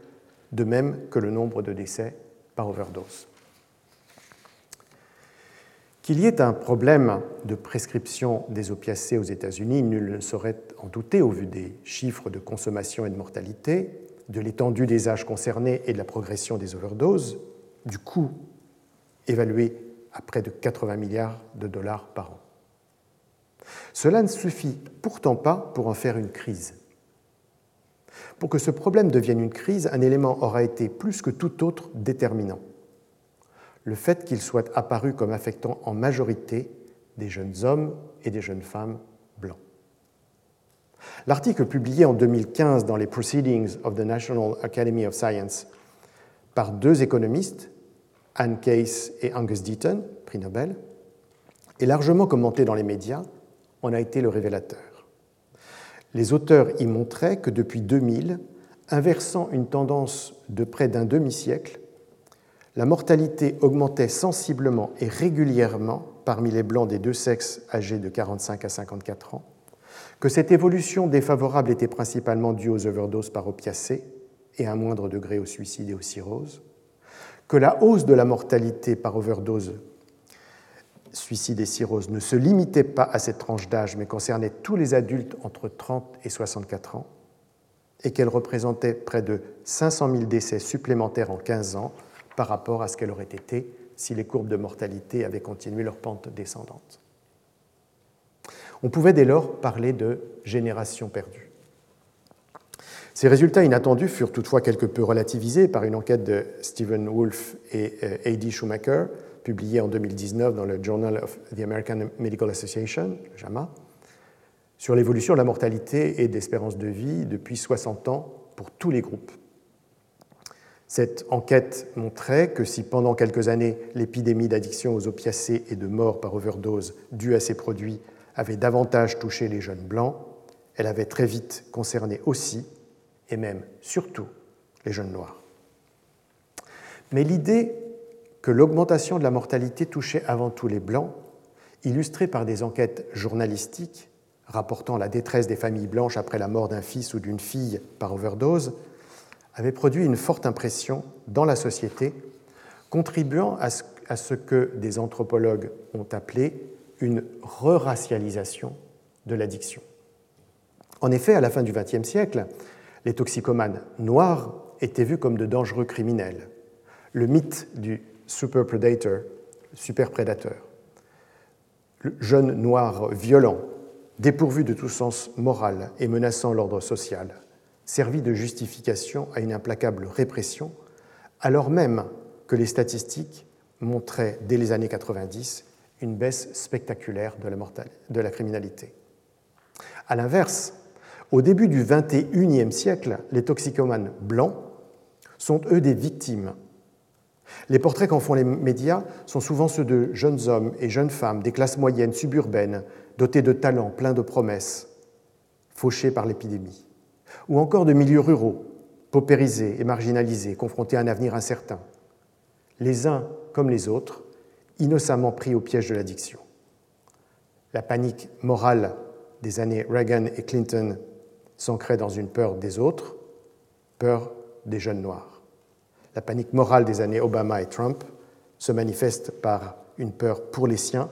de même que le nombre de décès par overdose. Qu'il y ait un problème de prescription des opiacés aux États-Unis, nul ne saurait en douter au vu des chiffres de consommation et de mortalité, de l'étendue des âges concernés et de la progression des overdoses, du coût évalué à près de 80 milliards de dollars par an. Cela ne suffit pourtant pas pour en faire une crise. Pour que ce problème devienne une crise, un élément aura été plus que tout autre déterminant. Le fait qu'il soit apparu comme affectant en majorité des jeunes hommes et des jeunes femmes blancs. L'article publié en 2015 dans les Proceedings of the National Academy of Science par deux économistes, Anne Case et Angus Deaton, prix Nobel, est largement commenté dans les médias, en a été le révélateur. Les auteurs y montraient que depuis 2000, inversant une tendance de près d'un demi-siècle, la mortalité augmentait sensiblement et régulièrement parmi les blancs des deux sexes âgés de 45 à 54 ans, que cette évolution défavorable était principalement due aux overdoses par opiacés et à un moindre degré au suicide et aux cirrhoses, que la hausse de la mortalité par overdose, suicide et cirrhose ne se limitait pas à cette tranche d'âge, mais concernait tous les adultes entre 30 et 64 ans, et qu'elle représentait près de 500 000 décès supplémentaires en 15 ans par rapport à ce qu'elle aurait été si les courbes de mortalité avaient continué leur pente descendante. On pouvait dès lors parler de génération perdue. Ces résultats inattendus furent toutefois quelque peu relativisés par une enquête de Stephen Wolfe et euh, A.D. Schumacher, publiée en 2019 dans le Journal of the American Medical Association, JAMA, sur l'évolution de la mortalité et d'espérance de vie depuis 60 ans pour tous les groupes. Cette enquête montrait que si pendant quelques années l'épidémie d'addiction aux opiacés et de mort par overdose due à ces produits avait davantage touché les jeunes blancs, elle avait très vite concerné aussi et même surtout les jeunes noirs. Mais l'idée que l'augmentation de la mortalité touchait avant tout les blancs, illustrée par des enquêtes journalistiques rapportant la détresse des familles blanches après la mort d'un fils ou d'une fille par overdose, avait produit une forte impression dans la société, contribuant à ce que des anthropologues ont appelé une re-racialisation de l'addiction. En effet, à la fin du XXe siècle, les toxicomanes noirs étaient vus comme de dangereux criminels. Le mythe du super jeune noir violent, dépourvu de tout sens moral et menaçant l'ordre social, servit de justification à une implacable répression, alors même que les statistiques montraient dès les années 90 une baisse spectaculaire de la, de la criminalité. A l'inverse, au début du XXIe siècle, les toxicomanes blancs sont eux des victimes, Les portraits qu'en font les médias sont souvent ceux de jeunes hommes et jeunes femmes des classes moyennes, suburbaines, dotés de talents, pleins de promesses, fauchés par l'épidémie, ou encore de milieux ruraux, paupérisés et marginalisés, confrontés à un avenir incertain. Les uns comme les autres, innocemment pris au piège de l'addiction. La panique morale des années Reagan et Clinton s'ancrait dans une peur des autres, peur des jeunes noirs. La panique morale des années Obama et Trump se manifeste par une peur pour les siens,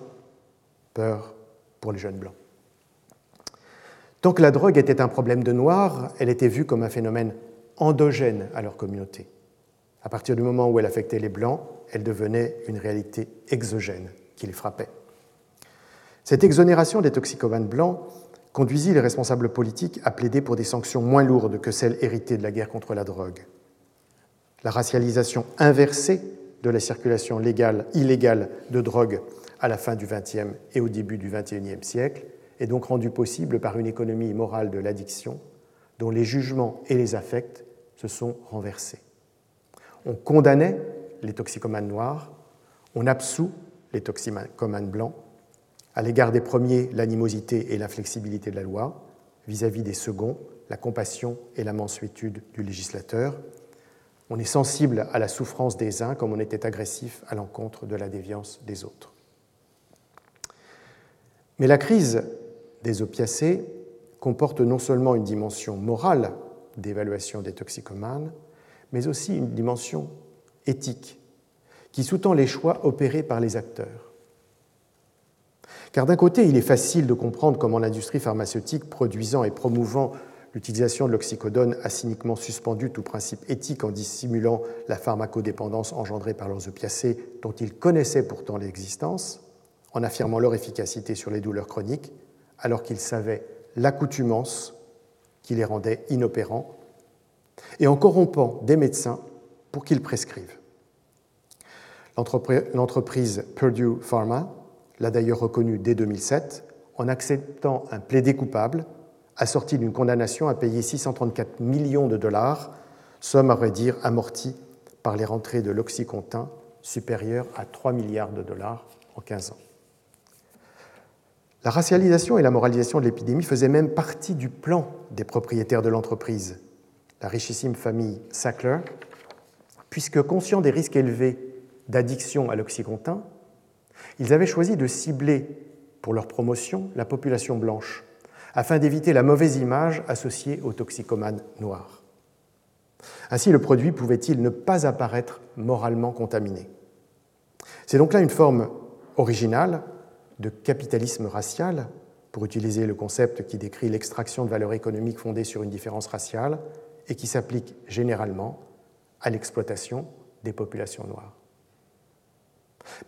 peur pour les jeunes blancs. Tant que la drogue était un problème de noirs, elle était vue comme un phénomène endogène à leur communauté. À partir du moment où elle affectait les blancs, elle devenait une réalité exogène qui les frappait. Cette exonération des toxicomanes blancs conduisit les responsables politiques à plaider pour des sanctions moins lourdes que celles héritées de la guerre contre la drogue. La racialisation inversée de la circulation légale, illégale de drogue à la fin du XXe et au début du XXIe siècle est donc rendue possible par une économie morale de l'addiction dont les jugements et les affects se sont renversés. On condamnait les toxicomanes noirs, on absout les toxicomanes blancs, à l'égard des premiers, l'animosité et l'inflexibilité de la loi, vis-à-vis des seconds, la compassion et la mansuétude du législateur. On est sensible à la souffrance des uns comme on était agressif à l'encontre de la déviance des autres. Mais la crise des opiacés comporte non seulement une dimension morale d'évaluation des toxicomanes, mais aussi une dimension éthique qui sous-tend les choix opérés par les acteurs. Car d'un côté, il est facile de comprendre comment l'industrie pharmaceutique produisant et promouvant l'utilisation de l'oxycodone a cyniquement suspendu tout principe éthique en dissimulant la pharmacodépendance engendrée par leurs opiacés dont ils connaissaient pourtant l'existence, en affirmant leur efficacité sur les douleurs chroniques, alors qu'ils savaient l'accoutumance qui les rendait inopérants, et en corrompant des médecins pour qu'ils prescrivent. L'entreprise Purdue Pharma l'a d'ailleurs reconnu dès 2007 en acceptant un plaidé coupable assorti d'une condamnation à payer 634 millions de dollars, somme à vrai dire amortie par les rentrées de l'Oxycontin supérieures à 3 milliards de dollars en 15 ans. La racialisation et la moralisation de l'épidémie faisaient même partie du plan des propriétaires de l'entreprise, la richissime famille Sackler, puisque conscients des risques élevés d'addiction à l'Oxycontin, ils avaient choisi de cibler pour leur promotion la population blanche, afin d'éviter la mauvaise image associée aux toxicomanes noirs. Ainsi, le produit pouvait-il ne pas apparaître moralement contaminé? C'est donc là une forme originale de capitalisme racial, pour utiliser le concept qui décrit l'extraction de valeur économique fondée sur une différence raciale et qui s'applique généralement à l'exploitation des populations noires.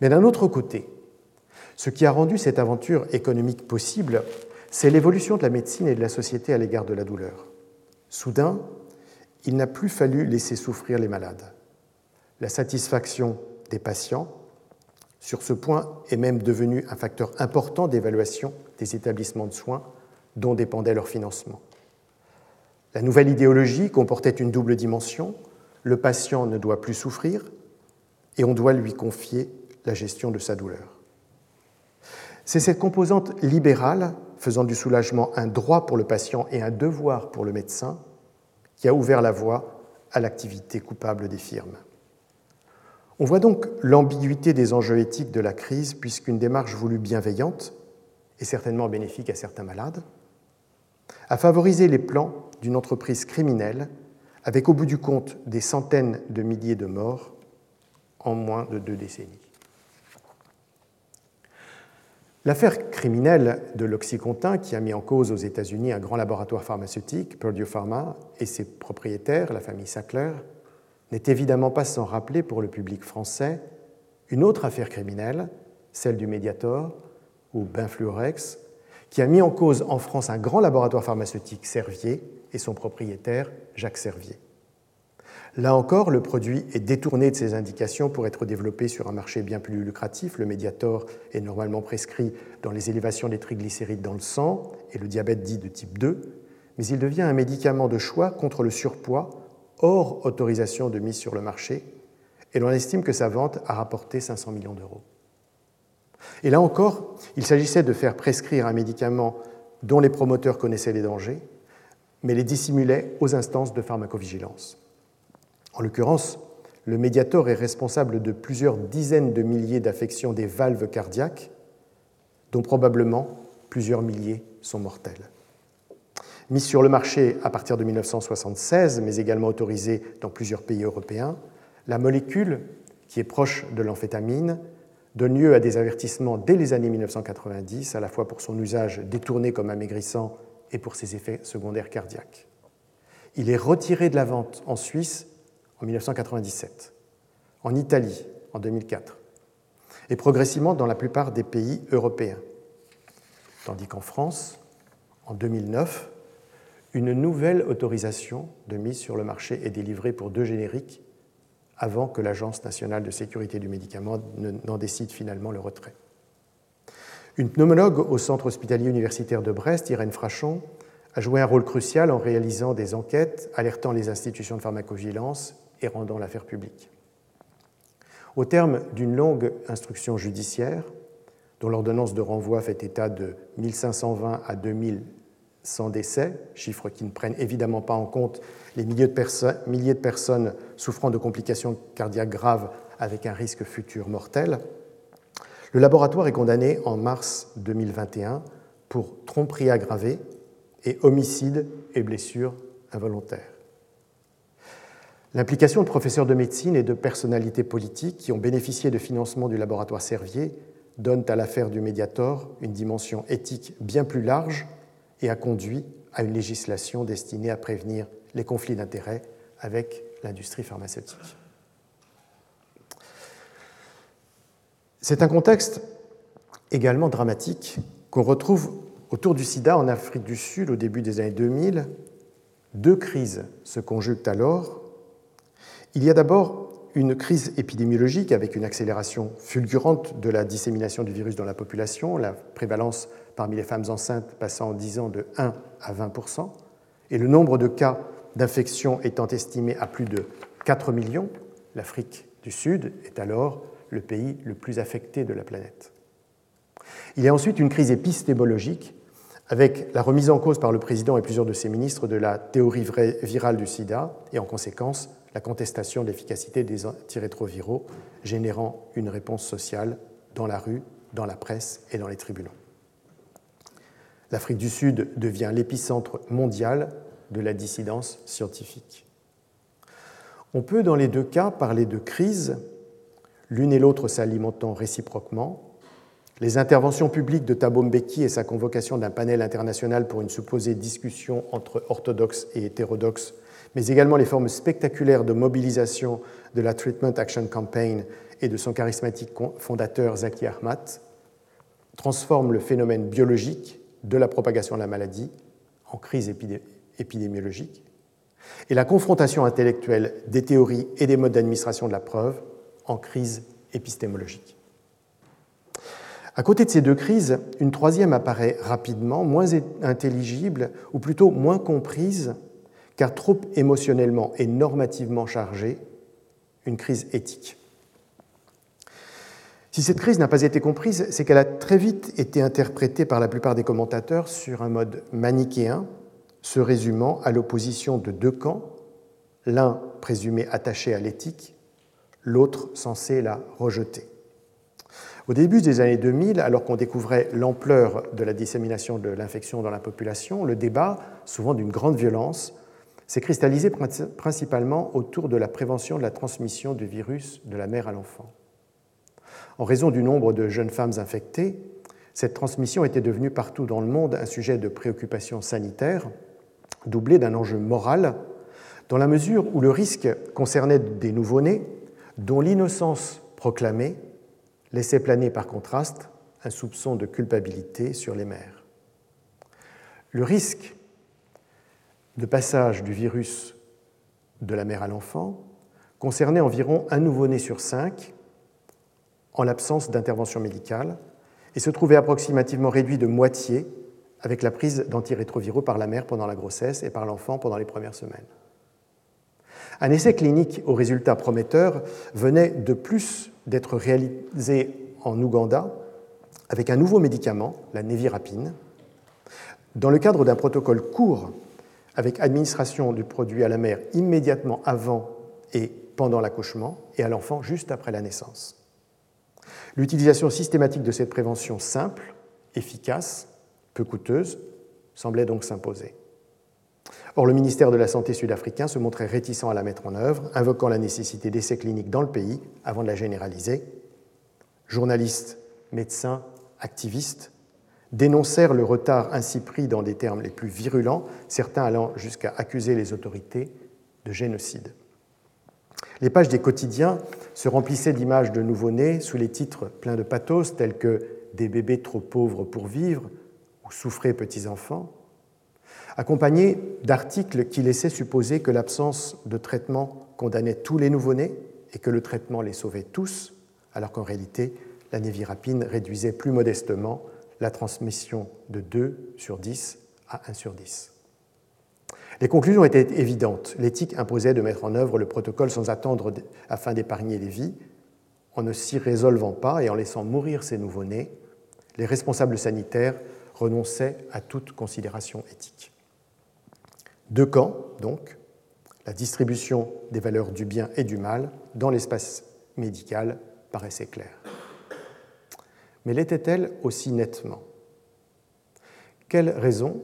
Mais d'un autre côté, ce qui a rendu cette aventure économique possible, c'est l'évolution de la médecine et de la société à l'égard de la douleur. Soudain, il n'a plus fallu laisser souffrir les malades. La satisfaction des patients, sur ce point, est même devenue un facteur important d'évaluation des établissements de soins dont dépendait leur financement. La nouvelle idéologie comportait une double dimension. Le patient ne doit plus souffrir et on doit lui confier la gestion de sa douleur. C'est cette composante libérale, faisant du soulagement un droit pour le patient et un devoir pour le médecin, qui a ouvert la voie à l'activité coupable des firmes. On voit donc l'ambiguïté des enjeux éthiques de la crise, puisqu'une démarche voulue bienveillante, et certainement bénéfique à certains malades, a favorisé les plans d'une entreprise criminelle avec au bout du compte des centaines de milliers de morts en moins de deux décennies. L'affaire criminelle de l'Oxycontin, qui a mis en cause aux États-Unis un grand laboratoire pharmaceutique, Purdue Pharma, et ses propriétaires, la famille Sackler, n'est évidemment pas sans rappeler pour le public français une autre affaire criminelle, celle du Mediator ou Benfluorex, qui a mis en cause en France un grand laboratoire pharmaceutique Servier et son propriétaire Jacques Servier. Là encore, le produit est détourné de ses indications pour être développé sur un marché bien plus lucratif. Le Mediator est normalement prescrit dans les élévations des triglycérides dans le sang et le diabète dit de type 2, mais il devient un médicament de choix contre le surpoids hors autorisation de mise sur le marché et l'on estime que sa vente a rapporté 500 millions d'euros. Et là encore, il s'agissait de faire prescrire un médicament dont les promoteurs connaissaient les dangers, mais les dissimulaient aux instances de pharmacovigilance. En l'occurrence, le médiator est responsable de plusieurs dizaines de milliers d'affections des valves cardiaques, dont probablement plusieurs milliers sont mortelles. Mis sur le marché à partir de 1976, mais également autorisé dans plusieurs pays européens, la molécule, qui est proche de l'amphétamine, donne lieu à des avertissements dès les années 1990, à la fois pour son usage détourné comme amaigrissant et pour ses effets secondaires cardiaques. Il est retiré de la vente en Suisse en 1997, en Italie en 2004, et progressivement dans la plupart des pays européens. Tandis qu'en France, en 2009, une nouvelle autorisation de mise sur le marché est délivrée pour deux génériques avant que l'Agence nationale de sécurité du médicament n'en décide finalement le retrait. Une pneumologue au centre hospitalier universitaire de Brest, Irène Frachon, a joué un rôle crucial en réalisant des enquêtes, alertant les institutions de pharmacovigilance et rendant l'affaire publique. Au terme d'une longue instruction judiciaire, dont l'ordonnance de renvoi fait état de 1520 à 2100 décès, chiffres qui ne prennent évidemment pas en compte les milliers de, milliers de personnes souffrant de complications cardiaques graves avec un risque futur mortel, le laboratoire est condamné en mars 2021 pour tromperie aggravée et homicide et blessure involontaire. L'implication de professeurs de médecine et de personnalités politiques qui ont bénéficié de financement du laboratoire Servier donne à l'affaire du Mediator une dimension éthique bien plus large et a conduit à une législation destinée à prévenir les conflits d'intérêts avec l'industrie pharmaceutique. C'est un contexte également dramatique qu'on retrouve autour du sida en Afrique du Sud au début des années 2000. Deux crises se conjuguent alors il y a d'abord une crise épidémiologique avec une accélération fulgurante de la dissémination du virus dans la population, la prévalence parmi les femmes enceintes passant en 10 ans de 1 à 20% et le nombre de cas d'infection étant estimé à plus de 4 millions. L'Afrique du Sud est alors le pays le plus affecté de la planète. Il y a ensuite une crise épistémologique avec la remise en cause par le président et plusieurs de ses ministres de la théorie virale du sida et en conséquence la contestation de l'efficacité des antirétroviraux, générant une réponse sociale dans la rue, dans la presse et dans les tribunaux. L'Afrique du Sud devient l'épicentre mondial de la dissidence scientifique. On peut dans les deux cas parler de crise, l'une et l'autre s'alimentant réciproquement. Les interventions publiques de Thabo Mbeki et sa convocation d'un panel international pour une supposée discussion entre orthodoxes et hétérodoxes mais également les formes spectaculaires de mobilisation de la Treatment Action Campaign et de son charismatique fondateur Zaki Ahmad, transforment le phénomène biologique de la propagation de la maladie en crise épidémiologique, et la confrontation intellectuelle des théories et des modes d'administration de la preuve en crise épistémologique. À côté de ces deux crises, une troisième apparaît rapidement, moins intelligible, ou plutôt moins comprise car trop émotionnellement et normativement chargée, une crise éthique. Si cette crise n'a pas été comprise, c'est qu'elle a très vite été interprétée par la plupart des commentateurs sur un mode manichéen, se résumant à l'opposition de deux camps, l'un présumé attaché à l'éthique, l'autre censé la rejeter. Au début des années 2000, alors qu'on découvrait l'ampleur de la dissémination de l'infection dans la population, le débat, souvent d'une grande violence, s'est cristallisé principalement autour de la prévention de la transmission du virus de la mère à l'enfant. En raison du nombre de jeunes femmes infectées, cette transmission était devenue partout dans le monde un sujet de préoccupation sanitaire, doublé d'un enjeu moral, dans la mesure où le risque concernait des nouveau-nés dont l'innocence proclamée laissait planer par contraste un soupçon de culpabilité sur les mères. Le risque de passage du virus de la mère à l'enfant concernait environ un nouveau-né sur cinq en l'absence d'intervention médicale et se trouvait approximativement réduit de moitié avec la prise d'antirétroviraux par la mère pendant la grossesse et par l'enfant pendant les premières semaines. Un essai clinique aux résultats prometteurs venait de plus d'être réalisé en Ouganda avec un nouveau médicament, la névirapine, dans le cadre d'un protocole court avec administration du produit à la mère immédiatement avant et pendant l'accouchement et à l'enfant juste après la naissance. L'utilisation systématique de cette prévention simple, efficace, peu coûteuse, semblait donc s'imposer. Or, le ministère de la Santé sud-africain se montrait réticent à la mettre en œuvre, invoquant la nécessité d'essais cliniques dans le pays avant de la généraliser. Journalistes, médecins, activistes dénoncèrent le retard ainsi pris dans des termes les plus virulents, certains allant jusqu'à accuser les autorités de génocide. Les pages des quotidiens se remplissaient d'images de nouveau-nés sous les titres pleins de pathos tels que Des bébés trop pauvres pour vivre ou Souffrez petits enfants, accompagnés d'articles qui laissaient supposer que l'absence de traitement condamnait tous les nouveau-nés et que le traitement les sauvait tous, alors qu'en réalité, la névirapine réduisait plus modestement la transmission de 2 sur 10 à 1 sur 10. Les conclusions étaient évidentes. L'éthique imposait de mettre en œuvre le protocole sans attendre afin d'épargner les vies. En ne s'y résolvant pas et en laissant mourir ces nouveau-nés, les responsables sanitaires renonçaient à toute considération éthique. Deux camps, donc, la distribution des valeurs du bien et du mal dans l'espace médical paraissait claire mais l'était-elle aussi nettement? Quelle raison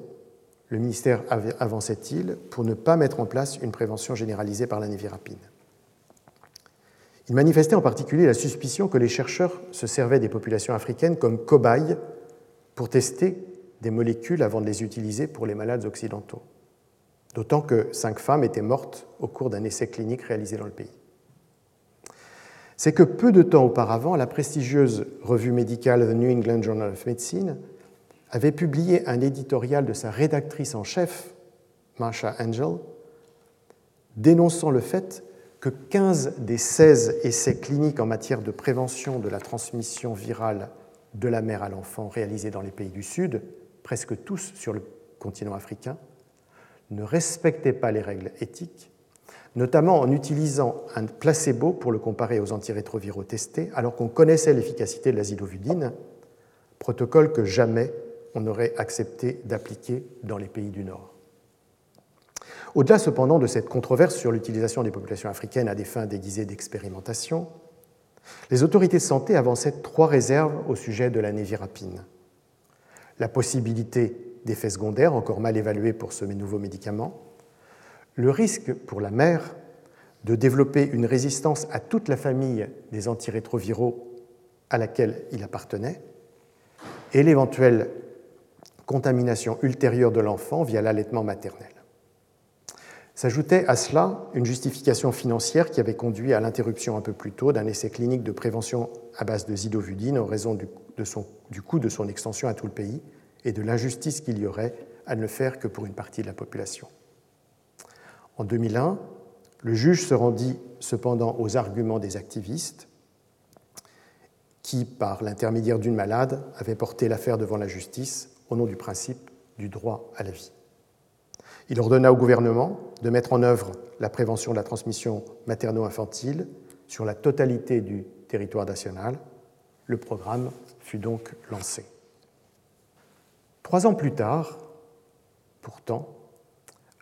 le ministère avançait-il pour ne pas mettre en place une prévention généralisée par la névirapine? Il manifestait en particulier la suspicion que les chercheurs se servaient des populations africaines comme cobayes pour tester des molécules avant de les utiliser pour les malades occidentaux, d'autant que cinq femmes étaient mortes au cours d'un essai clinique réalisé dans le pays c'est que peu de temps auparavant, la prestigieuse revue médicale The New England Journal of Medicine avait publié un éditorial de sa rédactrice en chef, Marsha Angel, dénonçant le fait que 15 des 16 essais cliniques en matière de prévention de la transmission virale de la mère à l'enfant réalisés dans les pays du Sud, presque tous sur le continent africain, ne respectaient pas les règles éthiques notamment en utilisant un placebo pour le comparer aux antirétroviraux testés, alors qu'on connaissait l'efficacité de l'azidovudine, protocole que jamais on n'aurait accepté d'appliquer dans les pays du Nord. Au-delà cependant de cette controverse sur l'utilisation des populations africaines à des fins déguisées d'expérimentation, les autorités de santé avançaient trois réserves au sujet de la névirapine. La possibilité d'effets secondaires encore mal évalués pour ce nouveau médicament, le risque pour la mère de développer une résistance à toute la famille des antirétroviraux à laquelle il appartenait et l'éventuelle contamination ultérieure de l'enfant via l'allaitement maternel. S'ajoutait à cela une justification financière qui avait conduit à l'interruption un peu plus tôt d'un essai clinique de prévention à base de zidovudine en raison du, coût de son extension à tout le pays et de l'injustice qu'il y aurait à ne le faire que pour une partie de la population. En 2001, le juge se rendit cependant aux arguments des activistes qui, par l'intermédiaire d'une malade, avaient porté l'affaire devant la justice au nom du principe du droit à la vie. Il ordonna au gouvernement de mettre en œuvre la prévention de la transmission materno-infantile sur la totalité du territoire national. Le programme fut donc lancé. Trois ans plus tard, pourtant,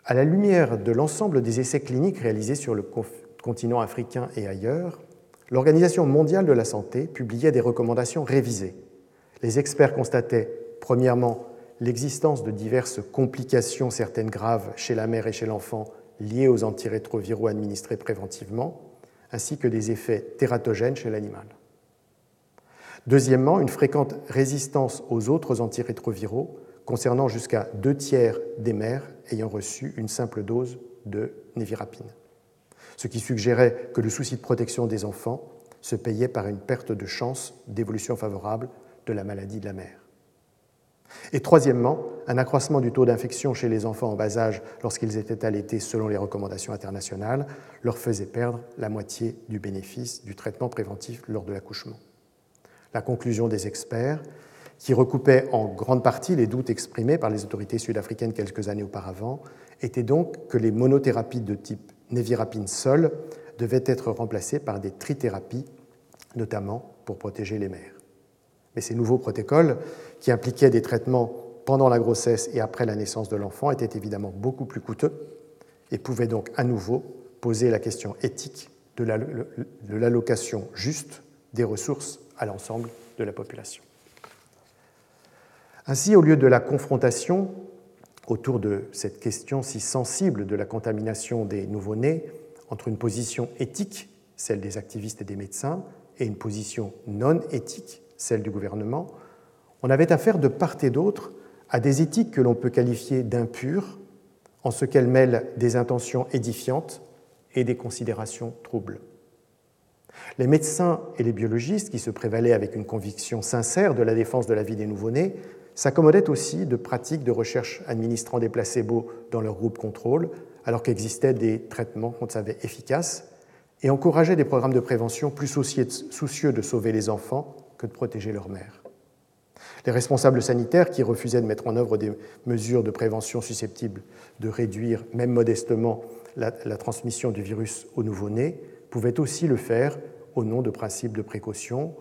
à la lumière de l'ensemble des essais cliniques réalisés sur le continent africain et ailleurs, l'Organisation mondiale de la santé publiait des recommandations révisées. Les experts constataient, premièrement, l'existence de diverses complications, certaines graves, chez la mère et chez l'enfant, liées aux antirétroviraux administrés préventivement, ainsi que des effets tératogènes chez l'animal. Deuxièmement, une fréquente résistance aux autres antirétroviraux, concernant jusqu'à deux tiers des mères ayant reçu une simple dose de névirapine, ce qui suggérait que le souci de protection des enfants se payait par une perte de chance d'évolution favorable de la maladie de la mère. Et troisièmement, un accroissement du taux d'infection chez les enfants en bas âge lorsqu'ils étaient allaités selon les recommandations internationales leur faisait perdre la moitié du bénéfice du traitement préventif lors de l'accouchement. La conclusion des experts qui recoupait en grande partie les doutes exprimés par les autorités sud-africaines quelques années auparavant, était donc que les monothérapies de type névirapine seule devait être remplacée par des trithérapies, notamment pour protéger les mères. Mais ces nouveaux protocoles, qui impliquaient des traitements pendant la grossesse et après la naissance de l'enfant, étaient évidemment beaucoup plus coûteux et pouvaient donc à nouveau poser la question éthique de l'allocation juste des ressources à l'ensemble de la population. Ainsi, au lieu de la confrontation autour de cette question si sensible de la contamination des nouveau-nés entre une position éthique, celle des activistes et des médecins, et une position non éthique, celle du gouvernement, on avait affaire de part et d'autre à des éthiques que l'on peut qualifier d'impures, en ce qu'elles mêlent des intentions édifiantes et des considérations troubles. Les médecins et les biologistes, qui se prévalaient avec une conviction sincère de la défense de la vie des nouveau-nés, s'accommodaient aussi de pratiques de recherche administrant des placebos dans leur groupe contrôle, alors qu'existaient des traitements qu'on savait efficaces, et encourageaient des programmes de prévention plus soucieux de sauver les enfants que de protéger leur mère. Les responsables sanitaires, qui refusaient de mettre en œuvre des mesures de prévention susceptibles de réduire, même modestement, la, transmission du virus aux nouveau-nés, pouvaient aussi le faire au nom de principes de précaution,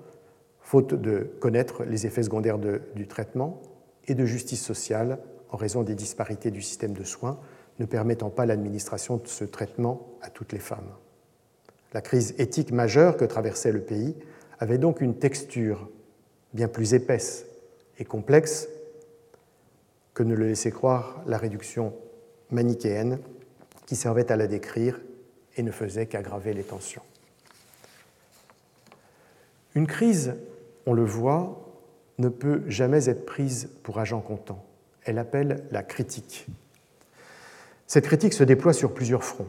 faute de connaître les effets secondaires du traitement, et de justice sociale en raison des disparités du système de soins, ne permettant pas l'administration de ce traitement à toutes les femmes. La crise éthique majeure que traversait le pays avait donc une texture bien plus épaisse et complexe que ne le laissait croire la réduction manichéenne qui servait à la décrire et ne faisait qu'aggraver les tensions. Une crise, on le voit, ne peut jamais être prise pour agent comptant. Elle appelle la critique. Cette critique se déploie sur plusieurs fronts.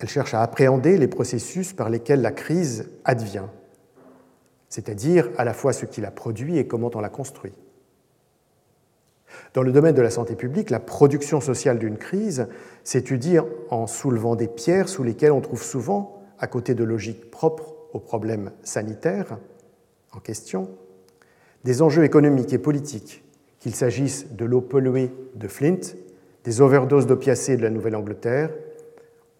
Elle cherche à appréhender les processus par lesquels la crise advient, c'est-à-dire à la fois ce qui la produit et comment on la construit. Dans le domaine de la santé publique, la production sociale d'une crise s'étudie en soulevant des pierres sous lesquelles on trouve souvent, à côté de logiques propres aux problèmes sanitaires question, des enjeux économiques et politiques, qu'il s'agisse de l'eau polluée de Flint, des overdoses d'opiacés de la Nouvelle-Angleterre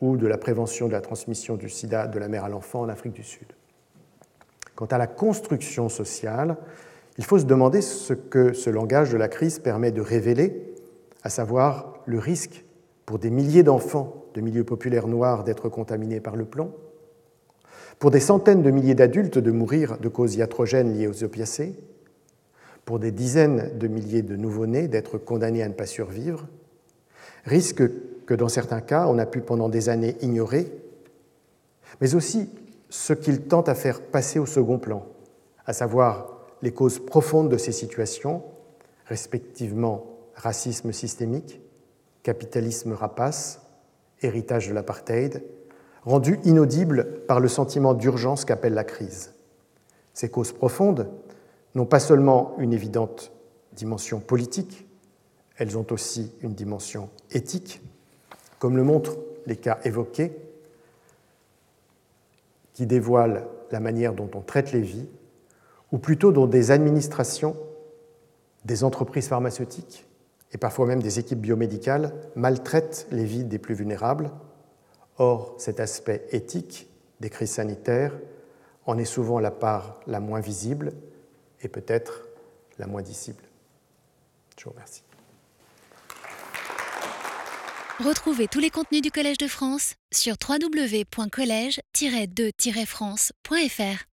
ou de la prévention de la transmission du sida de la mère à l'enfant en Afrique du Sud. Quant à la construction sociale, il faut se demander ce que ce langage de la crise permet de révéler, à savoir le risque pour des milliers d'enfants de milieux populaires noirs d'être contaminés par le plomb, pour des centaines de milliers d'adultes de mourir de causes iatrogènes liées aux opiacés, pour des dizaines de milliers de nouveau-nés d'être condamnés à ne pas survivre, risque que dans certains cas on a pu pendant des années ignorer, mais aussi ce qu'il tente à faire passer au second plan, à savoir les causes profondes de ces situations, respectivement racisme systémique, capitalisme rapace, héritage de l'apartheid, rendu inaudible par le sentiment d'urgence qu'appelle la crise. Ces causes profondes n'ont pas seulement une évidente dimension politique, elles ont aussi une dimension éthique, comme le montrent les cas évoqués, qui dévoilent la manière dont on traite les vies, ou plutôt dont des administrations, des entreprises pharmaceutiques et parfois même des équipes biomédicales maltraitent les vies des plus vulnérables. Or, cet aspect éthique des crises sanitaires en est souvent la part la moins visible et peut-être la moins dissible. Je vous remercie. Retrouvez tous les contenus du Collège de France sur www.colège-2-france.fr.